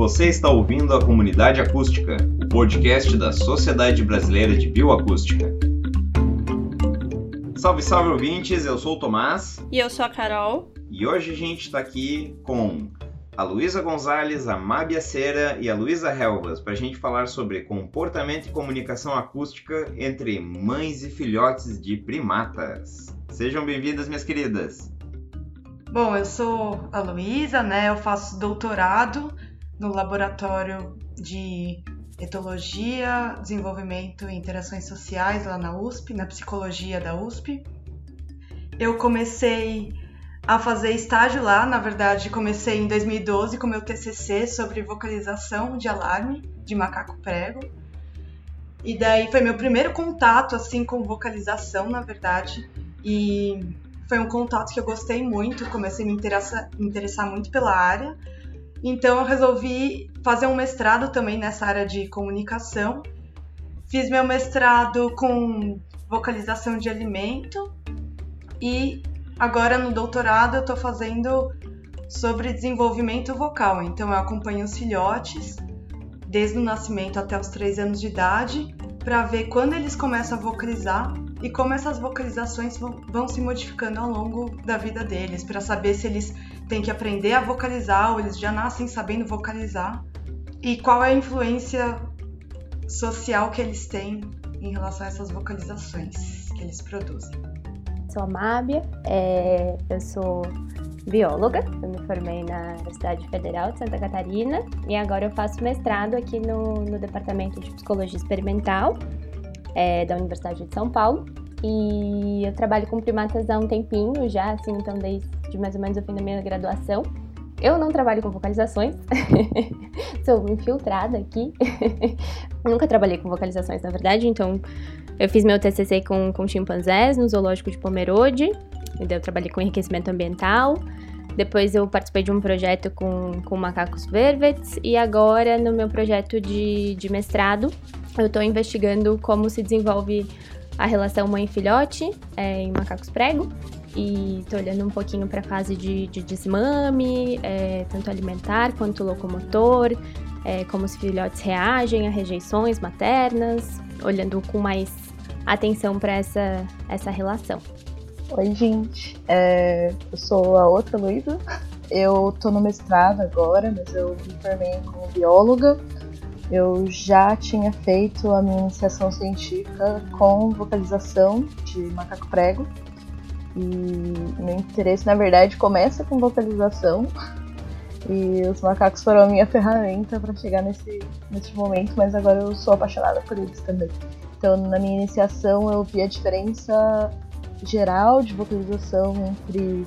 Você está ouvindo a Comunidade Acústica, o podcast da Sociedade Brasileira de Bioacústica. Salve, salve ouvintes, eu sou o Tomás. E eu sou a Carol. E hoje a gente está aqui com a Luísa Gonzalez, a Mábia Cera e a Luísa Helvas para a gente falar sobre comportamento e comunicação acústica entre mães e filhotes de primatas. Sejam bem-vindas, minhas queridas. Bom, eu sou a Luísa, né? Eu faço doutorado no laboratório de etologia, desenvolvimento e interações sociais lá na USP, na psicologia da USP. Eu comecei a fazer estágio lá, na verdade, comecei em 2012 com meu TCC sobre vocalização de alarme de macaco prego. E daí foi meu primeiro contato assim com vocalização, na verdade, e foi um contato que eu gostei muito, comecei a me interessar, me interessar muito pela área. Então eu resolvi fazer um mestrado também nessa área de comunicação. Fiz meu mestrado com vocalização de alimento e agora no doutorado eu estou fazendo sobre desenvolvimento vocal. Então eu acompanho os filhotes desde o nascimento até os 3 anos de idade para ver quando eles começam a vocalizar e como essas vocalizações vão se modificando ao longo da vida deles, para saber se eles têm que aprender a vocalizar ou eles já nascem sabendo vocalizar e qual é a influência social que eles têm em relação a essas vocalizações que eles produzem. Sou a Mábia, é, eu sou bióloga, eu me formei na Universidade Federal de Santa Catarina e agora eu faço mestrado aqui no, no Departamento de Psicologia Experimental é, da Universidade de São Paulo. E eu trabalho com primatas há um tempinho já, assim, então desde mais ou menos o fim da minha graduação. Eu não trabalho com vocalizações, sou infiltrada aqui. Nunca trabalhei com vocalizações, na verdade, então eu fiz meu TCC com, com chimpanzés no zoológico de Pomerode, então eu trabalhei com enriquecimento ambiental. Depois eu participei de um projeto com, com macacos vervets e agora no meu projeto de, de mestrado eu estou investigando como se desenvolve a relação mãe-filhote é, em macacos prego e estou olhando um pouquinho para a fase de, de desmame, é, tanto alimentar quanto locomotor, é, como os filhotes reagem a rejeições maternas, olhando com mais atenção para essa, essa relação. Oi, gente. É, eu sou a outra Luísa. Eu tô no mestrado agora, mas eu me formei como bióloga. Eu já tinha feito a minha iniciação científica com vocalização de macaco prego. E meu interesse, na verdade, começa com vocalização. E os macacos foram a minha ferramenta para chegar nesse, nesse momento, mas agora eu sou apaixonada por eles também. Então, na minha iniciação, eu vi a diferença geral de vocalização entre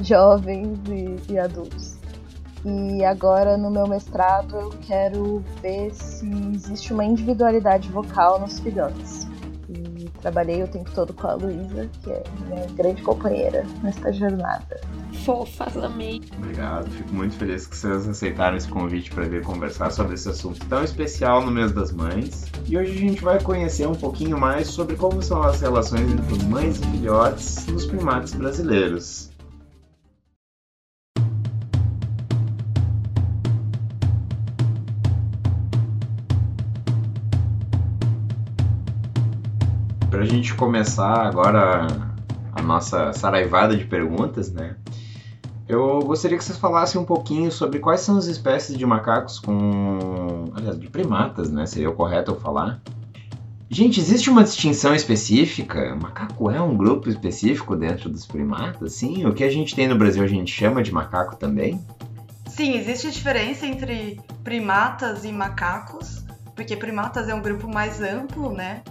jovens e, e adultos. E agora no meu mestrado eu quero ver se existe uma individualidade vocal nos filhotes. Trabalhei o tempo todo com a Luísa, que é minha grande companheira nesta jornada. Fofas, amei. Obrigado, fico muito feliz que vocês aceitaram esse convite para vir conversar sobre esse assunto tão especial no mês das mães. E hoje a gente vai conhecer um pouquinho mais sobre como são as relações entre mães e filhotes nos primates brasileiros. Gente começar agora a nossa saraivada de perguntas, né? Eu gostaria que vocês falassem um pouquinho sobre quais são as espécies de macacos com. Aliás, de primatas, né? Seria o correto eu falar. Gente, existe uma distinção específica? O macaco é um grupo específico dentro dos primatas? Sim, o que a gente tem no Brasil a gente chama de macaco também? Sim, existe diferença entre primatas e macacos, porque primatas é um grupo mais amplo, né?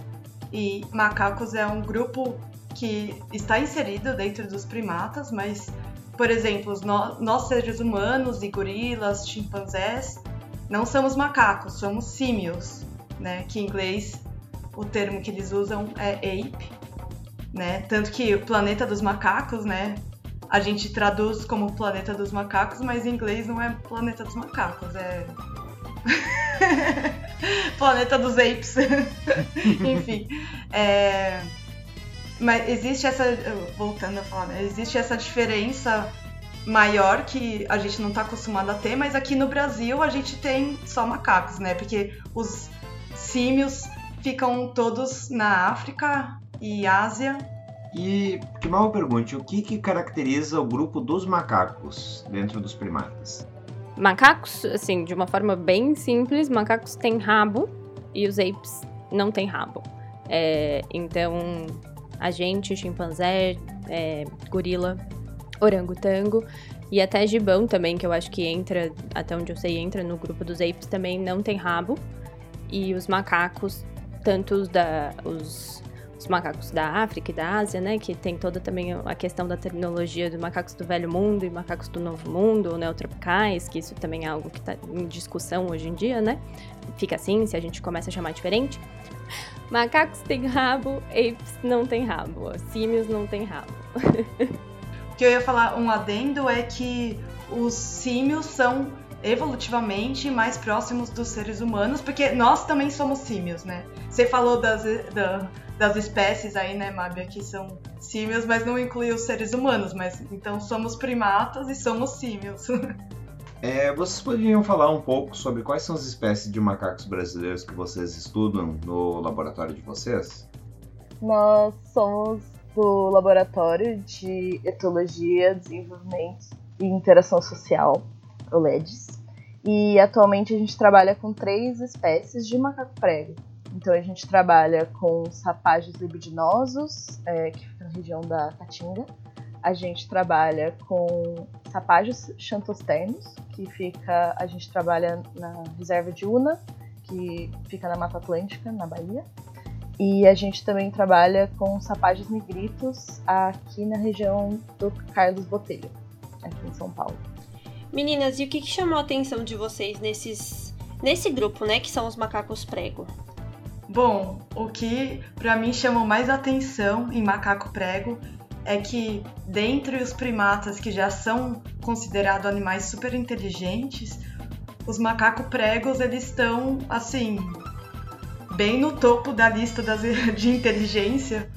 E macacos é um grupo que está inserido dentro dos primatas, mas por exemplo, nós, nós seres humanos e gorilas, chimpanzés, não somos macacos, somos símios, né? Que em inglês o termo que eles usam é ape, né? Tanto que o planeta dos macacos, né? A gente traduz como planeta dos macacos, mas em inglês não é planeta dos macacos, é planeta dos apes. Enfim, é... Mas existe essa. Voltando a falar, né? existe essa diferença maior que a gente não está acostumado a ter, mas aqui no Brasil a gente tem só macacos, né? Porque os símios ficam todos na África e Ásia. E que mal pergunte, o que, que caracteriza o grupo dos macacos dentro dos primatas? Macacos, assim, de uma forma bem simples, macacos têm rabo e os apes não têm rabo. É, então, a gente, chimpanzé, é, gorila, orangotango e até gibão também, que eu acho que entra, até onde eu sei, entra no grupo dos apes, também não tem rabo. E os macacos, tanto os, da, os, os macacos da África e da Ásia, né, que tem toda também a questão da terminologia dos macacos do Velho Mundo e macacos do Novo Mundo, ou neotropicais, que isso também é algo que está em discussão hoje em dia, né? Fica assim, se a gente começa a chamar diferente. Macacos têm rabo, apes não têm rabo, símios não têm rabo. O que eu ia falar, um adendo, é que os símios são evolutivamente mais próximos dos seres humanos, porque nós também somos símios, né? Você falou das, da, das espécies aí, né, Mábia, que são símios, mas não inclui os seres humanos, mas então somos primatas e somos símios. É, vocês poderiam falar um pouco sobre quais são as espécies de macacos brasileiros que vocês estudam no laboratório de vocês? Nós somos do Laboratório de Etologia, Desenvolvimento e Interação Social, o LEDS. E atualmente a gente trabalha com três espécies de macaco prego. Então a gente trabalha com sapágios libidinosos, é, que fica na região da Caatinga. A gente trabalha com sapágios xantosternos, que fica, a gente trabalha na reserva de Una, que fica na Mata Atlântica, na Bahia. E a gente também trabalha com sapágios negritos aqui na região do Carlos Botelho, aqui em São Paulo. Meninas, e o que, que chamou a atenção de vocês nesses, nesse grupo, né, que são os macacos prego? Bom, o que para mim chamou mais atenção em macaco prego é que dentre os primatas que já são considerados animais super inteligentes, os macacos pregos eles estão assim bem no topo da lista das, de inteligência,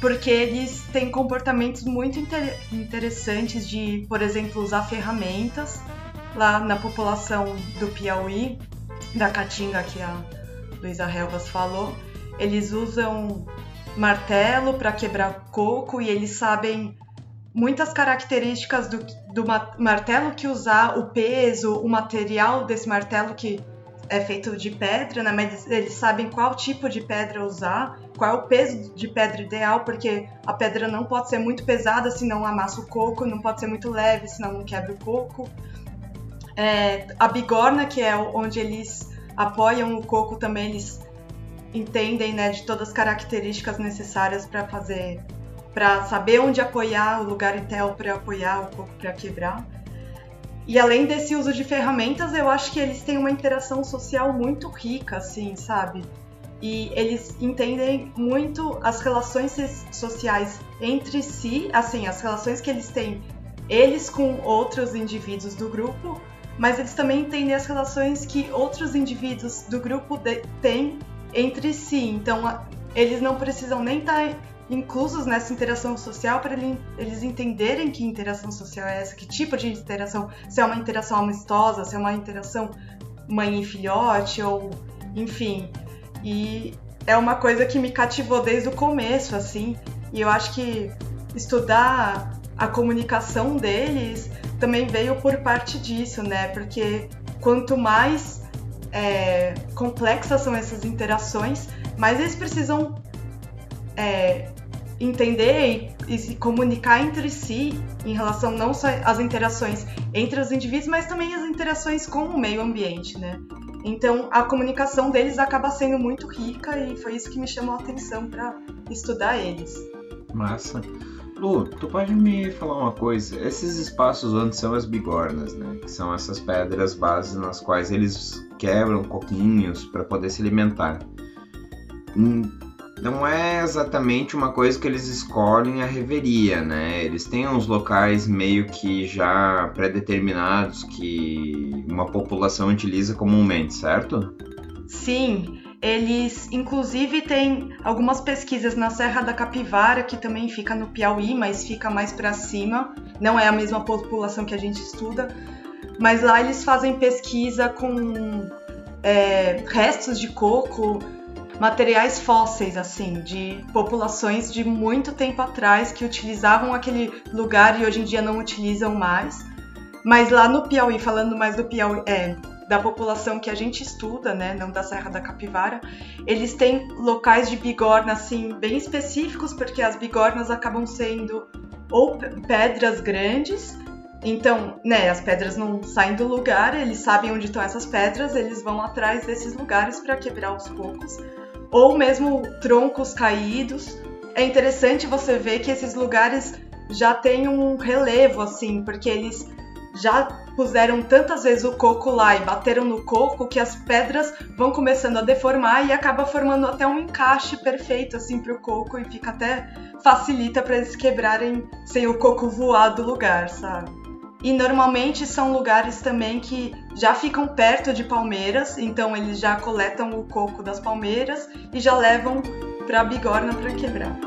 porque eles têm comportamentos muito inter, interessantes de, por exemplo, usar ferramentas lá na população do Piauí, da Caatinga que a Luísa Helvas falou. Eles usam martelo para quebrar coco e eles sabem muitas características do, do martelo que usar, o peso, o material desse martelo que é feito de pedra, né? Mas eles sabem qual tipo de pedra usar, qual é o peso de pedra ideal, porque a pedra não pode ser muito pesada, senão amassa o coco, não pode ser muito leve, senão não quebra o coco. É, a bigorna, que é onde eles apoiam o coco também, eles entendem, né, de todas as características necessárias para fazer, para saber onde apoiar, o lugar ideal para apoiar o coco para quebrar. E além desse uso de ferramentas, eu acho que eles têm uma interação social muito rica, assim, sabe? E eles entendem muito as relações sociais entre si, assim, as relações que eles têm, eles com outros indivíduos do grupo, mas eles também entendem as relações que outros indivíduos do grupo têm entre si. Então, eles não precisam nem estar tá inclusos nessa interação social para eles entenderem que interação social é essa, que tipo de interação, se é uma interação amistosa, se é uma interação mãe e filhote, ou enfim. E é uma coisa que me cativou desde o começo, assim, e eu acho que estudar a comunicação deles também veio por parte disso, né? Porque quanto mais é, complexas são essas interações, mais eles precisam é, entender e, e, se comunicar entre si em relação não só às interações entre os indivíduos, mas também as interações com o meio ambiente, né? Então a comunicação deles acaba sendo muito rica e foi isso que me chamou a atenção para estudar eles. Massa. Lu, tu pode me falar uma coisa? Esses espaços onde são as bigornas, né? Que são essas pedras bases nas quais eles quebram coquinhos para poder se alimentar. Hum, não é exatamente uma coisa que eles escolhem a reveria, né? Eles têm uns locais meio que já pré-determinados que uma população utiliza comumente, certo? Sim, Eles, inclusive, têm algumas pesquisas na Serra da Capivara, que também fica no Piauí, mas fica mais para cima. Não é a mesma população que a gente estuda, mas lá eles fazem pesquisa com é, restos de coco, materiais fósseis, assim, de populações de muito tempo atrás que utilizavam aquele lugar e hoje em dia não utilizam mais. Mas lá no Piauí, falando mais do Piauí, é, da população que a gente estuda, né, não da Serra da Capivara, eles têm locais de bigorna assim bem específicos, porque as bigornas acabam sendo ou pedras grandes, então, né, as pedras não saem do lugar, eles sabem onde estão essas pedras, eles vão atrás desses lugares para quebrar aos poucos, ou mesmo troncos caídos. É interessante você ver que esses lugares já têm um relevo assim, porque eles já puseram tantas vezes o coco lá e bateram no coco que as pedras vão começando a deformar e acaba formando até um encaixe perfeito assim para o coco e fica até facilita para eles quebrarem sem o coco voar do lugar, sabe? E normalmente são lugares também que já ficam perto de palmeiras, então eles já coletam o coco das palmeiras e já levam para bigorna para quebrar.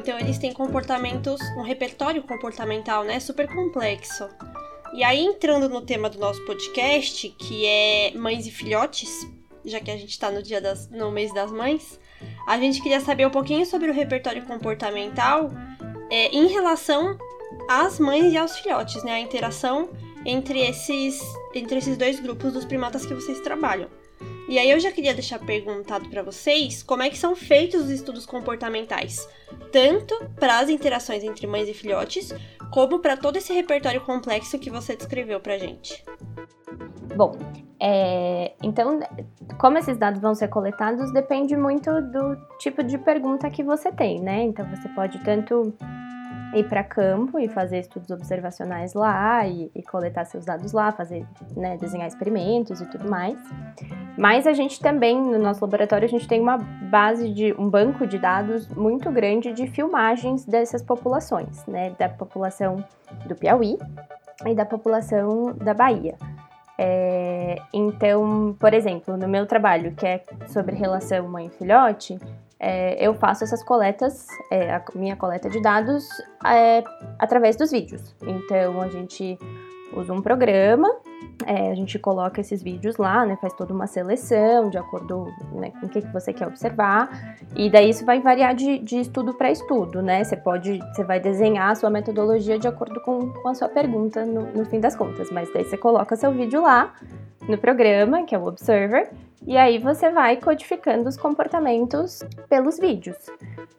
Então eles têm comportamentos, um repertório comportamental, né, super complexo. E aí entrando no tema do nosso podcast, que é mães e filhotes, já que a gente está no dia das, no mês das mães, a gente queria saber um pouquinho sobre o repertório comportamental é, em relação às mães e aos filhotes, né, a interação entre esses entre esses dois grupos dos primatas que vocês trabalham. E aí eu já queria deixar perguntado para vocês como é que são feitos os estudos comportamentais, tanto para as interações entre mães e filhotes, como para todo esse repertório complexo que você descreveu pra gente. Bom, é, então, como esses dados vão ser coletados, depende muito do tipo de pergunta que você tem, né? Então, você pode tanto ir para campo e fazer estudos observacionais lá e, e coletar seus dados lá, fazer, né, desenhar experimentos e tudo mais. Mas a gente também, no nosso laboratório, a gente tem uma base de um banco de dados muito grande de filmagens dessas populações, né, da população do Piauí e da população da Bahia. É, então, por exemplo, no meu trabalho, que é sobre relação mãe-filhote, é, eu faço essas coletas, é, a minha coleta de dados, é, através dos vídeos. Então, a gente usa um programa, é, a gente coloca esses vídeos lá, né, faz toda uma seleção de acordo né, com o que, que você quer observar, e daí isso vai variar de, de estudo para estudo, né? Você pode, você vai desenhar a sua metodologia de acordo com, com a sua pergunta no, no fim das contas, mas daí você coloca seu vídeo lá no programa, que é o Observer, e aí você vai codificando os comportamentos pelos vídeos.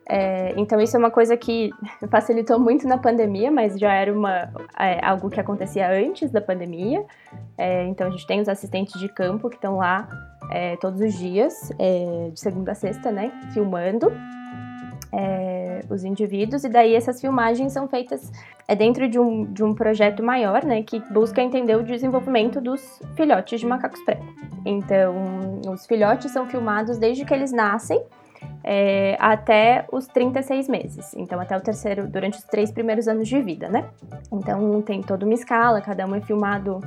É, então isso é uma coisa que facilitou muito na pandemia, mas já era uma, é, algo que acontecia antes da pandemia. É, então a gente tem os assistentes de campo que estão lá é, todos os dias, é, de segunda a sexta, né, filmando é, os indivíduos, e daí essas filmagens são feitas é dentro de um, de um projeto maior, né, que busca entender o desenvolvimento dos filhotes de macacos prego. Então, os filhotes são filmados desde que eles nascem é, até os 36 meses. Então, até o terceiro, durante os três primeiros anos de vida, né? Então, tem toda uma escala, cada um é filmado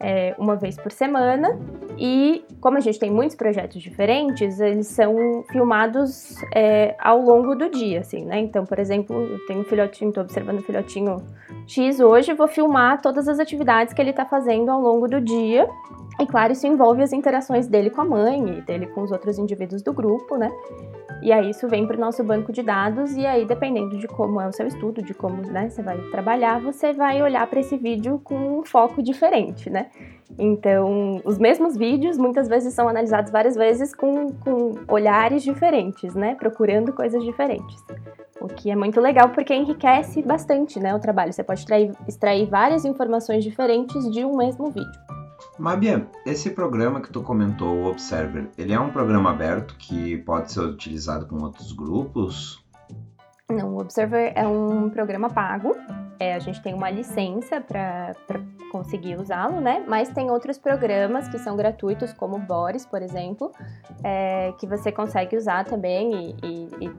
é, uma vez por semana. E como a gente tem muitos projetos diferentes, eles são filmados é, ao longo do dia, assim, né? Então, por exemplo, eu tenho um filhotinho, estou observando o filhotinho X hoje, vou filmar todas as atividades que ele está fazendo ao longo do dia. E claro, isso envolve as interações dele com a mãe e dele com os outros indivíduos do grupo, né? E aí isso vem para o nosso banco de dados e aí dependendo de como é o seu estudo, de como né, você vai trabalhar, você vai olhar para esse vídeo com um foco diferente, né? Então, os mesmos vídeos muitas vezes são analisados várias vezes com, com olhares diferentes, né? Procurando coisas diferentes. O que é muito legal porque enriquece bastante né, o trabalho. Você pode extrair, extrair várias informações diferentes de um mesmo vídeo. Mabia, esse programa que tu comentou, o Observer, ele é um programa aberto que pode ser utilizado com outros grupos? Não, o Observer é um programa pago. É, a gente tem uma licença para conseguir usá-lo, né? Mas tem outros programas que são gratuitos, como o Boris, por exemplo, é, que você consegue usar também e, e,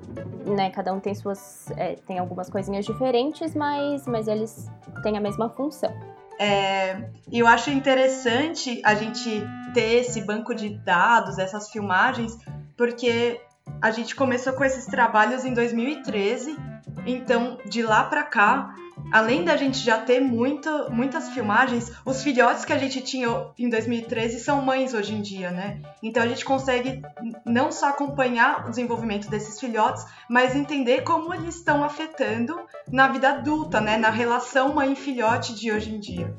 e né, cada um tem suas, é, tem algumas coisinhas diferentes, mas, mas eles têm a mesma função. É, eu acho interessante a gente ter esse banco de dados, essas filmagens, porque a gente começou com esses trabalhos em 2013, então de lá para cá além da gente já ter muita, muitas filmagens, os filhotes que a gente tinha em 2013 são mães hoje em dia, né? Então a gente consegue não só acompanhar o desenvolvimento desses filhotes, mas entender como eles estão afetando na vida adulta, né? Na relação mãe-filhote de hoje em dia.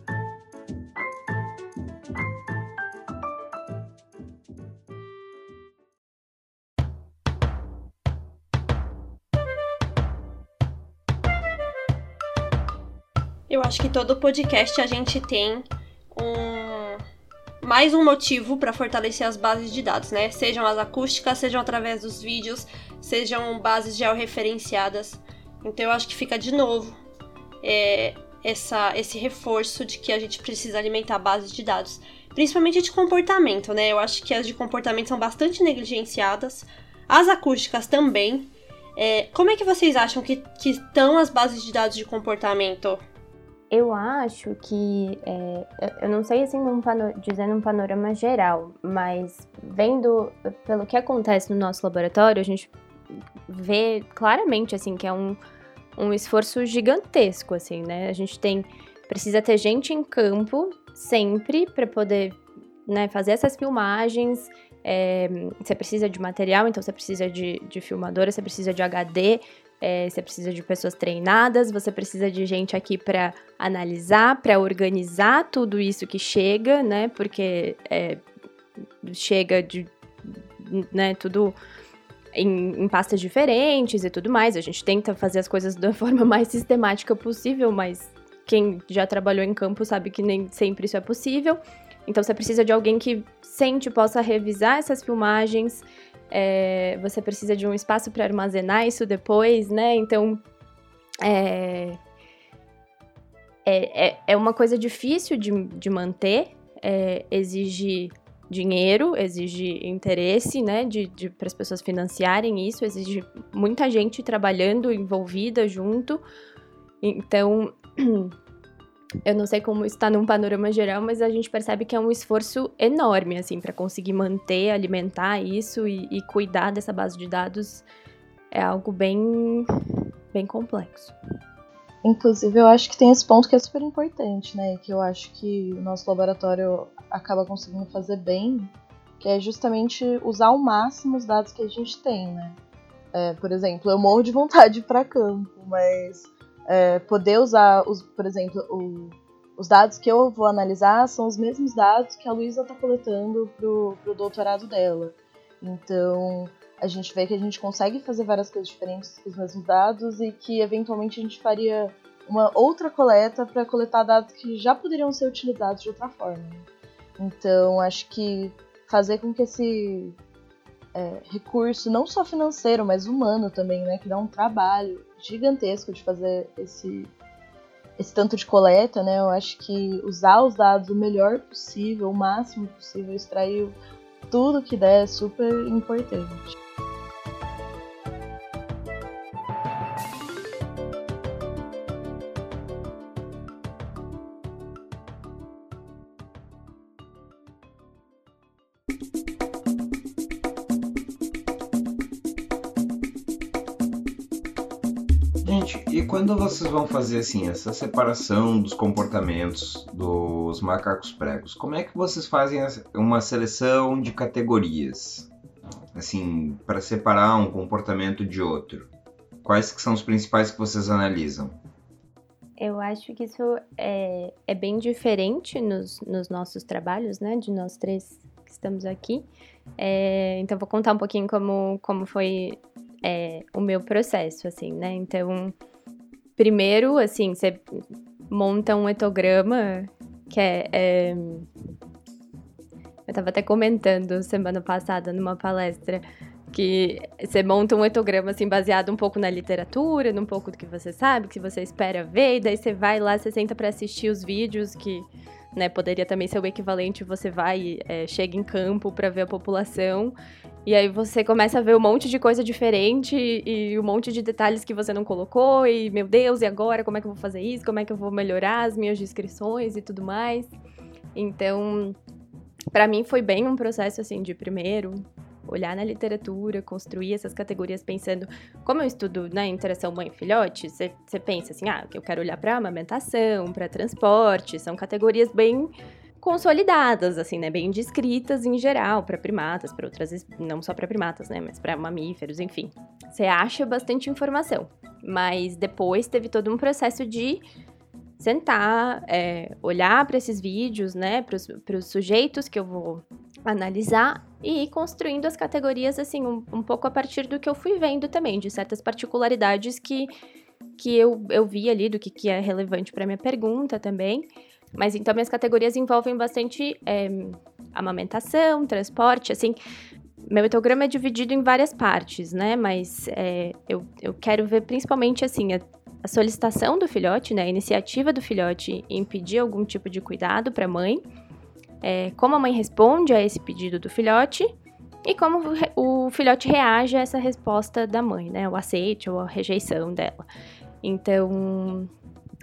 Acho que todo podcast a gente tem um mais um motivo para fortalecer as bases de dados, né? Sejam as acústicas, sejam através dos vídeos, sejam bases georreferenciadas. Então eu acho que fica de novo é, essa, esse reforço de que a gente precisa alimentar bases de dados, principalmente de comportamento, né? Eu acho que as de comportamento são bastante negligenciadas, as acústicas também. É, como é que vocês acham que, que estão as bases de dados de comportamento? Eu acho que, é, eu não sei assim, num dizendo um panorama geral, mas vendo pelo que acontece no nosso laboratório, a gente vê claramente assim que é um, um esforço gigantesco, assim, né? A gente tem precisa ter gente em campo sempre para poder né, fazer essas filmagens. É, você precisa de material, então você precisa de, de filmadora, você precisa de HD, é, você precisa de pessoas treinadas, você precisa de gente aqui para analisar, para organizar tudo isso que chega, né? Porque é, chega de, né, tudo em, em, pastas diferentes e tudo mais. A gente tenta fazer as coisas da forma mais sistemática possível, mas quem já trabalhou em campo sabe que nem sempre isso é possível. Então você precisa de alguém que sente possa revisar essas filmagens, é, você precisa de um espaço para armazenar isso depois, né? Então, é, é, é, é uma coisa difícil de, de manter, é, exige dinheiro, exige interesse, né, de, de para as pessoas financiarem isso, exige muita gente trabalhando, envolvida junto. Então, eu não sei como está num panorama geral, mas a gente percebe que é um esforço enorme, assim, para conseguir manter, alimentar isso e, e, cuidar dessa base de dados é algo bem, bem complexo. Inclusive, eu acho que tem esse ponto que é super importante, né? Que eu acho que o nosso laboratório acaba conseguindo fazer bem, que é justamente usar ao máximo os dados que a gente tem, né? É, por exemplo, eu morro de vontade para campo, mas é, poder usar, os, por exemplo, o, os dados que eu vou analisar são os mesmos dados que a Luísa está coletando pro, pro doutorado dela. Então, a gente vê que a gente consegue fazer várias coisas diferentes com os mesmos dados e que eventualmente a gente faria uma outra coleta para coletar dados que já poderiam ser utilizados de outra forma. Então, acho que fazer com que esse é, recurso, não só financeiro, mas humano também, né, que dá um trabalho gigantesco de fazer esse, esse tanto de coleta, né? Eu acho que usar os dados o melhor possível, o máximo possível, extrair tudo que der é super importante. Quando vocês vão fazer assim essa separação dos comportamentos dos macacos pregos, como é que vocês fazem uma seleção de categorias? Assim, para separar um comportamento de outro. Quais que são os principais que vocês analisam? Eu acho que isso é, é bem diferente nos, nos nossos trabalhos, né? De nós três que estamos aqui. É, então, vou contar um pouquinho como, como foi é, o meu processo, assim, né? Então, Primeiro, assim, você monta um etograma que é, é... Eu tava até comentando semana passada numa palestra que você monta um etograma assim baseado um pouco na literatura, num pouco do que você sabe, que você espera ver, e daí você vai lá, você senta para assistir os vídeos que né? Poderia também ser o equivalente, você vai, é, chega em campo para ver a população e aí você começa a ver um monte de coisa diferente e um monte de detalhes que você não colocou e meu Deus, e agora como é que eu vou fazer isso? Como é que eu vou melhorar as minhas descrições e tudo mais? Então, para mim foi bem um processo assim de primeiro olhar na literatura, construir essas categorias pensando, como eu estudo na né, interação mãe-filhote, você pensa assim, ah, eu quero olhar para amamentação, para transporte, são categorias bem consolidadas, assim, né, bem descritas em geral para primatas, para outras, não só para primatas, né, mas para mamíferos, enfim. Você acha bastante informação, mas depois teve todo um processo de sentar, é, olhar para esses vídeos, né, para os sujeitos que eu vou analisar e ir construindo as categorias, assim, um, um, pouco a partir do que eu fui vendo também, de certas particularidades que, que eu, eu vi ali, do que, que é relevante para minha pergunta também. Mas então minhas categorias envolvem bastante é, amamentação, transporte, assim. Meu etograma é dividido em várias partes, né? Mas é, eu, eu quero ver principalmente assim a, a solicitação do filhote, né? A iniciativa do filhote em pedir algum tipo de cuidado para a mãe é, como a mãe responde a esse pedido do filhote e como o filhote reage a essa resposta da mãe, né? O aceite ou a rejeição dela. Então,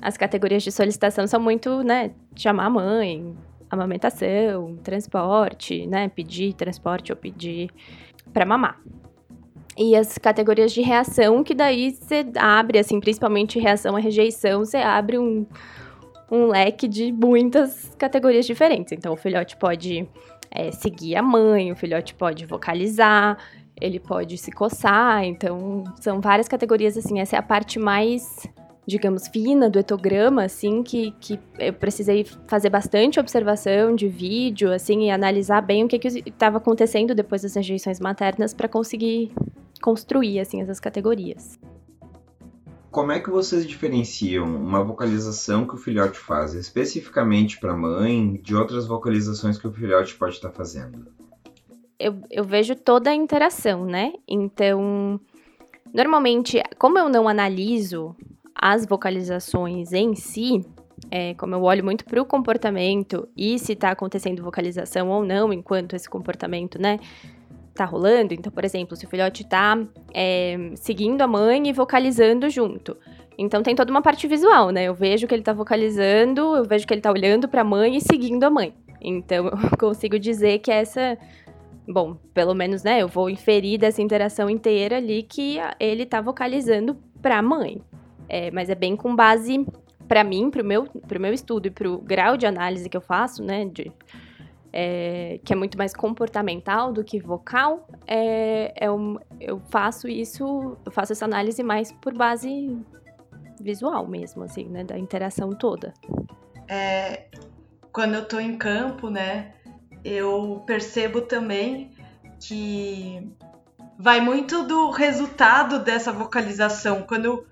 as categorias de solicitação são muito, né? Chamar a mãe, amamentação, transporte, né? Pedir transporte ou pedir para mamar. E as categorias de reação, que daí você abre, assim, principalmente reação à rejeição, você abre um, um leque de muitas categorias diferentes. Então, o filhote pode é, seguir a mãe, o filhote pode vocalizar, ele pode se coçar. Então, são várias categorias, assim. Essa é a parte mais, digamos, fina do etograma, assim, que, que eu precisei fazer bastante observação de vídeo, assim, e analisar bem o que estava acontecendo depois das rejeições maternas para conseguir construir, assim, essas categorias. Como é que vocês diferenciam uma vocalização que o filhote faz especificamente para a mãe de outras vocalizações que o filhote pode estar tá fazendo? Eu, eu vejo toda a interação, né? Então, normalmente, como eu não analiso as vocalizações em si, é, como eu olho muito para o comportamento e se está acontecendo vocalização ou não enquanto esse comportamento, né, tá rolando. Então, por exemplo, se o filhote tá é, seguindo a mãe e vocalizando junto. Então tem toda uma parte visual, né? Eu vejo que ele tá vocalizando, eu vejo que ele tá olhando para a mãe e seguindo a mãe. Então eu consigo dizer que essa bom, pelo menos, né, eu vou inferir dessa interação inteira ali que ele tá vocalizando para a mãe. É, mas é bem com base para mim, pro meu, pro meu estudo e pro grau de análise que eu faço, né, de é, que é muito mais comportamental do que vocal, é, é um, eu faço isso, eu faço essa análise mais por base visual mesmo, assim, né, da interação toda. É, quando eu tô em campo, né, eu percebo também que vai muito do resultado dessa vocalização. Quando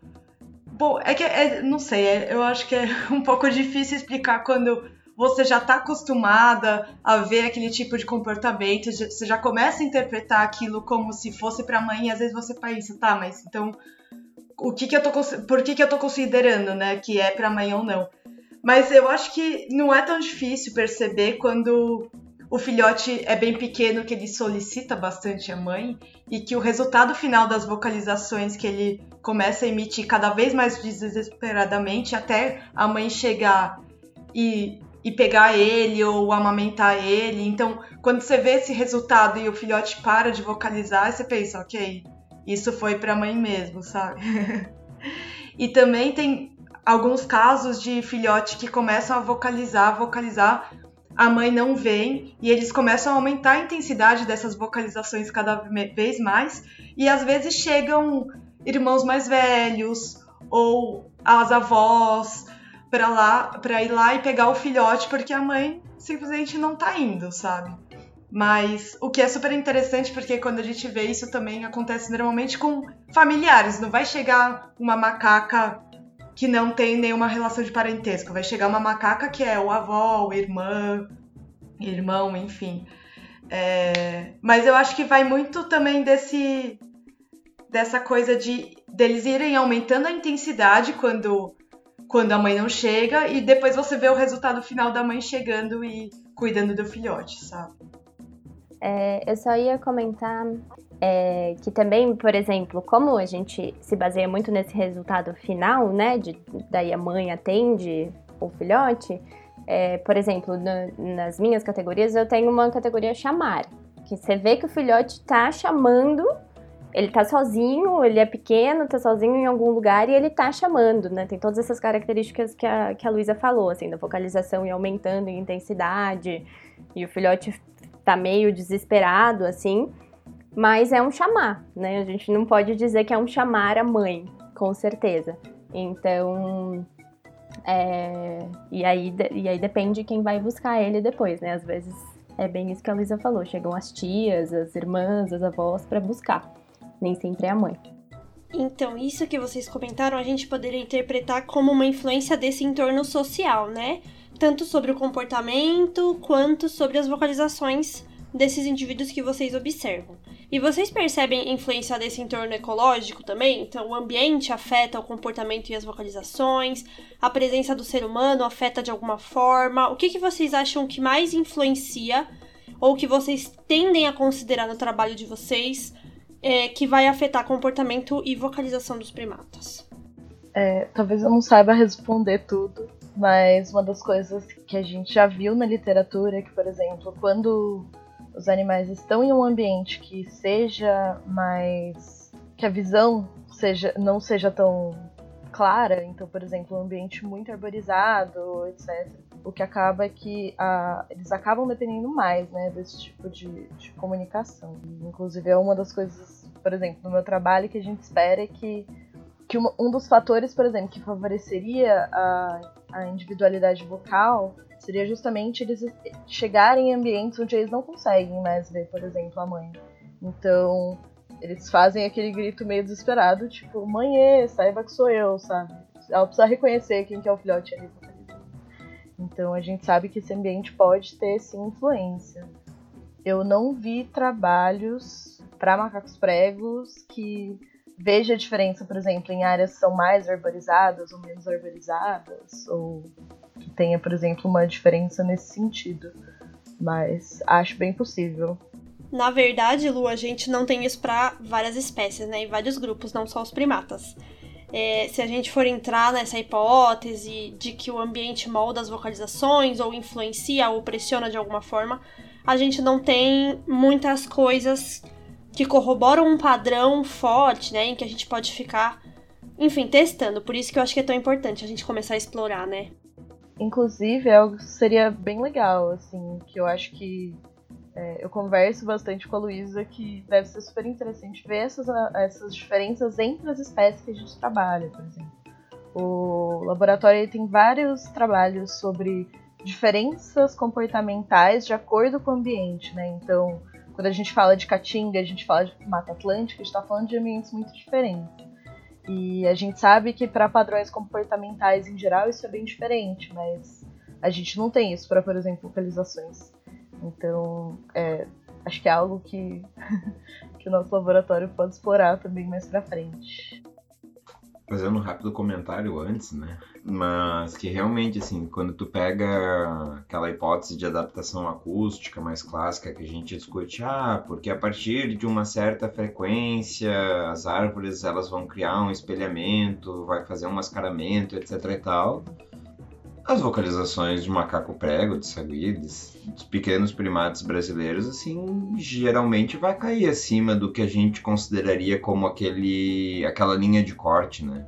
Bom, é que, é, não sei, é, eu acho que é um pouco difícil explicar quando você já está acostumada a ver aquele tipo de comportamento, você já começa a interpretar aquilo como se fosse para mãe, e às vezes você pensa, tá, mas então o que que eu tô por que que eu tô considerando, né, que é para mãe ou não? Mas eu acho que não é tão difícil perceber quando o filhote é bem pequeno que ele solicita bastante a mãe e que o resultado final das vocalizações que ele começa a emitir cada vez mais desesperadamente até a mãe chegar e e pegar ele ou amamentar ele. Então, quando você vê esse resultado e o filhote para de vocalizar, você pensa, ok, isso foi para a mãe mesmo, sabe? e também tem alguns casos de filhote que começam a vocalizar, vocalizar, a mãe não vem e eles começam a aumentar a intensidade dessas vocalizações cada vez mais e às vezes chegam irmãos mais velhos ou as avós para lá, para ir lá e pegar o filhote porque a mãe simplesmente não tá indo, sabe? Mas o que é super interessante porque quando a gente vê isso também acontece normalmente com familiares, não vai chegar uma macaca que não tem nenhuma relação de parentesco, vai chegar uma macaca que é o avó, o irmã, irmão, enfim. É... Mas eu acho que vai muito também desse dessa coisa de deles irem aumentando a intensidade quando quando a mãe não chega e depois você vê o resultado final da mãe chegando e cuidando do filhote, sabe? É, eu só ia comentar é, que também, por exemplo, como a gente se baseia muito nesse resultado final, né, de, daí a mãe atende o filhote, é, por exemplo, na, nas minhas categorias eu tenho uma categoria chamar, que você vê que o filhote tá chamando, ele tá sozinho, ele é pequeno, tá sozinho em algum lugar e ele tá chamando, né? Tem todas essas características que a, que a Luísa falou, assim, da vocalização e aumentando em intensidade, e o filhote tá meio desesperado, assim, mas é um chamar, né? A gente não pode dizer que é um chamar a mãe, com certeza. Então, é, e, aí, e aí depende quem vai buscar ele depois, né? Às vezes é bem isso que a Luísa falou. Chegam as tias, as irmãs, as avós para buscar. Nem sempre é a mãe. Então, isso que vocês comentaram, a gente poderia interpretar como uma influência desse entorno social, né? Tanto sobre o comportamento quanto sobre as vocalizações desses indivíduos que vocês observam. E vocês percebem influência desse entorno ecológico também? Então, o ambiente afeta o comportamento e as vocalizações, a presença do ser humano afeta de alguma forma. O que, que vocês acham que mais influencia ou que vocês tendem a considerar no trabalho de vocês é, que vai afetar comportamento e vocalização dos primatas? É, talvez eu não saiba responder tudo, mas uma das coisas que a gente já viu na literatura é que, por exemplo, quando os animais estão em um ambiente que seja mais. que a visão seja, não seja tão clara, então, por exemplo, um ambiente muito arborizado, etc. O que acaba é que a, eles acabam dependendo mais né, desse tipo de, de comunicação. inclusive, é uma das coisas, por exemplo, no meu trabalho que a gente espera é que que um dos fatores, por exemplo, que favoreceria a, a individualidade vocal Seria justamente eles chegarem em ambientes onde eles não conseguem mais ver, por exemplo, a mãe. Então, eles fazem aquele grito meio desesperado, tipo, mãe, saiba que sou eu, sabe? Ela precisa reconhecer quem que é o filhote ali. Então a gente sabe que esse ambiente pode ter sim influência. Eu não vi trabalhos para macacos pregos que veja a diferença, por exemplo, em áreas que são mais arborizadas ou menos arborizadas, ou que tenha, por exemplo, uma diferença nesse sentido. Mas acho bem possível. Na verdade, Lu, a gente não tem isso para várias espécies, né? Em vários grupos, não só os primatas. É, se a gente for entrar nessa hipótese de que o ambiente molda as vocalizações ou influencia ou pressiona de alguma forma, a gente não tem muitas coisas que corroboram um padrão forte, né? Em que a gente pode ficar, enfim, testando. Por isso que eu acho que é tão importante a gente começar a explorar, né? Inclusive, é algo que seria bem legal, assim, que eu acho que é, eu converso bastante com a Luísa, que deve ser super interessante ver essas, essas diferenças entre as espécies que a gente trabalha, por exemplo. O laboratório tem vários trabalhos sobre diferenças comportamentais de acordo com o ambiente, né? Então, quando a gente fala de Caatinga, a gente fala de Mata Atlântica, a gente está falando de ambientes muito diferentes. E a gente sabe que para padrões comportamentais em geral isso é bem diferente, mas a gente não tem isso para, por exemplo, localizações. Então, é, acho que é algo que, que o nosso laboratório pode explorar também mais para frente fazendo um rápido comentário antes, né? Mas que realmente, assim, quando tu pega aquela hipótese de adaptação acústica mais clássica que a gente discute, ah, porque a partir de uma certa frequência as árvores elas vão criar um espelhamento, vai fazer um mascaramento, etc e tal. As vocalizações de macaco prego, de sagui, dos pequenos primatas brasileiros, assim, geralmente vai cair acima do que a gente consideraria como aquele, aquela linha de corte, né?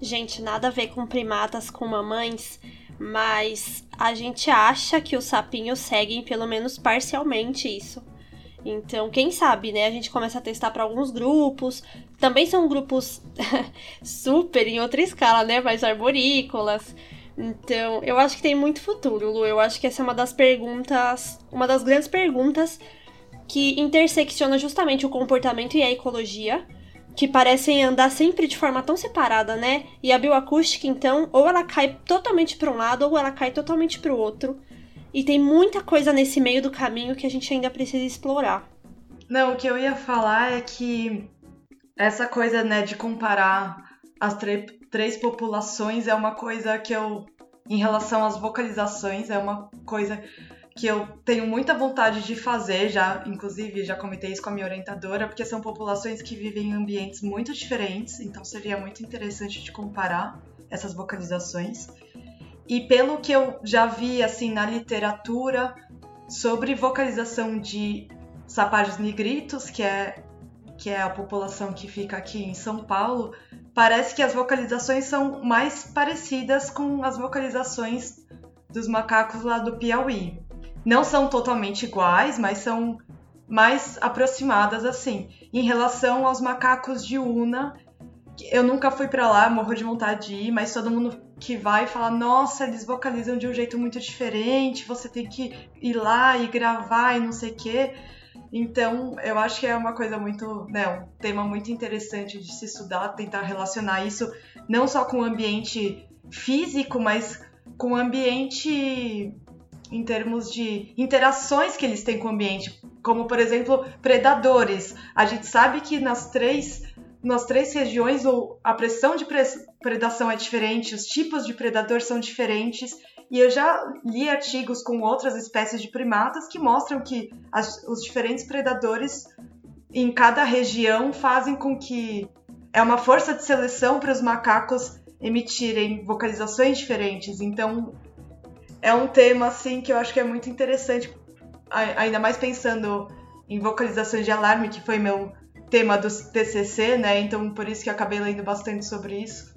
Gente, nada a ver com primatas com mamães, mas a gente acha que os sapinhos seguem pelo menos parcialmente isso. Então, quem sabe, né? A gente começa a testar para alguns grupos. Também são grupos super em outra escala, né? Mais arborícolas. Então, eu acho que tem muito futuro, Lu. Eu acho que essa é uma das perguntas, uma das grandes perguntas que intersecciona justamente o comportamento e a ecologia, que parecem andar sempre de forma tão separada, né? E a bioacústica, então, ou ela cai totalmente para um lado ou ela cai totalmente para o outro. E tem muita coisa nesse meio do caminho que a gente ainda precisa explorar. Não, o que eu ia falar é que essa coisa, né, de comparar as três populações é uma coisa que eu, em relação às vocalizações, é uma coisa que eu tenho muita vontade de fazer, já, inclusive, já comentei isso com a minha orientadora, porque são populações que vivem em ambientes muito diferentes, então seria muito interessante de comparar essas vocalizações. E pelo que eu já vi assim na literatura sobre vocalização de sapajos negritos, que é que é a população que fica aqui em São Paulo, parece que as vocalizações são mais parecidas com as vocalizações dos macacos lá do Piauí. Não são totalmente iguais, mas são mais aproximadas assim. Em relação aos macacos de Una, eu nunca fui para lá, morro de vontade de ir, mas todo mundo que vai fala: nossa, eles vocalizam de um jeito muito diferente, você tem que ir lá e gravar e não sei o quê. Então, eu acho que é uma coisa muito, né, um tema muito interessante de se estudar, tentar relacionar isso não só com o ambiente físico, mas com o ambiente em termos de interações que eles têm com o ambiente, como por exemplo, predadores. A gente sabe que nas três nas três regiões a pressão de predação é diferente, os tipos de predador são diferentes e eu já li artigos com outras espécies de primatas que mostram que as, os diferentes predadores em cada região fazem com que é uma força de seleção para os macacos emitirem vocalizações diferentes. Então, é um tema assim que eu acho que é muito interessante, ainda mais pensando em vocalizações de alarme, que foi meu tema do TCC, né? Então, por isso que eu acabei lendo bastante sobre isso,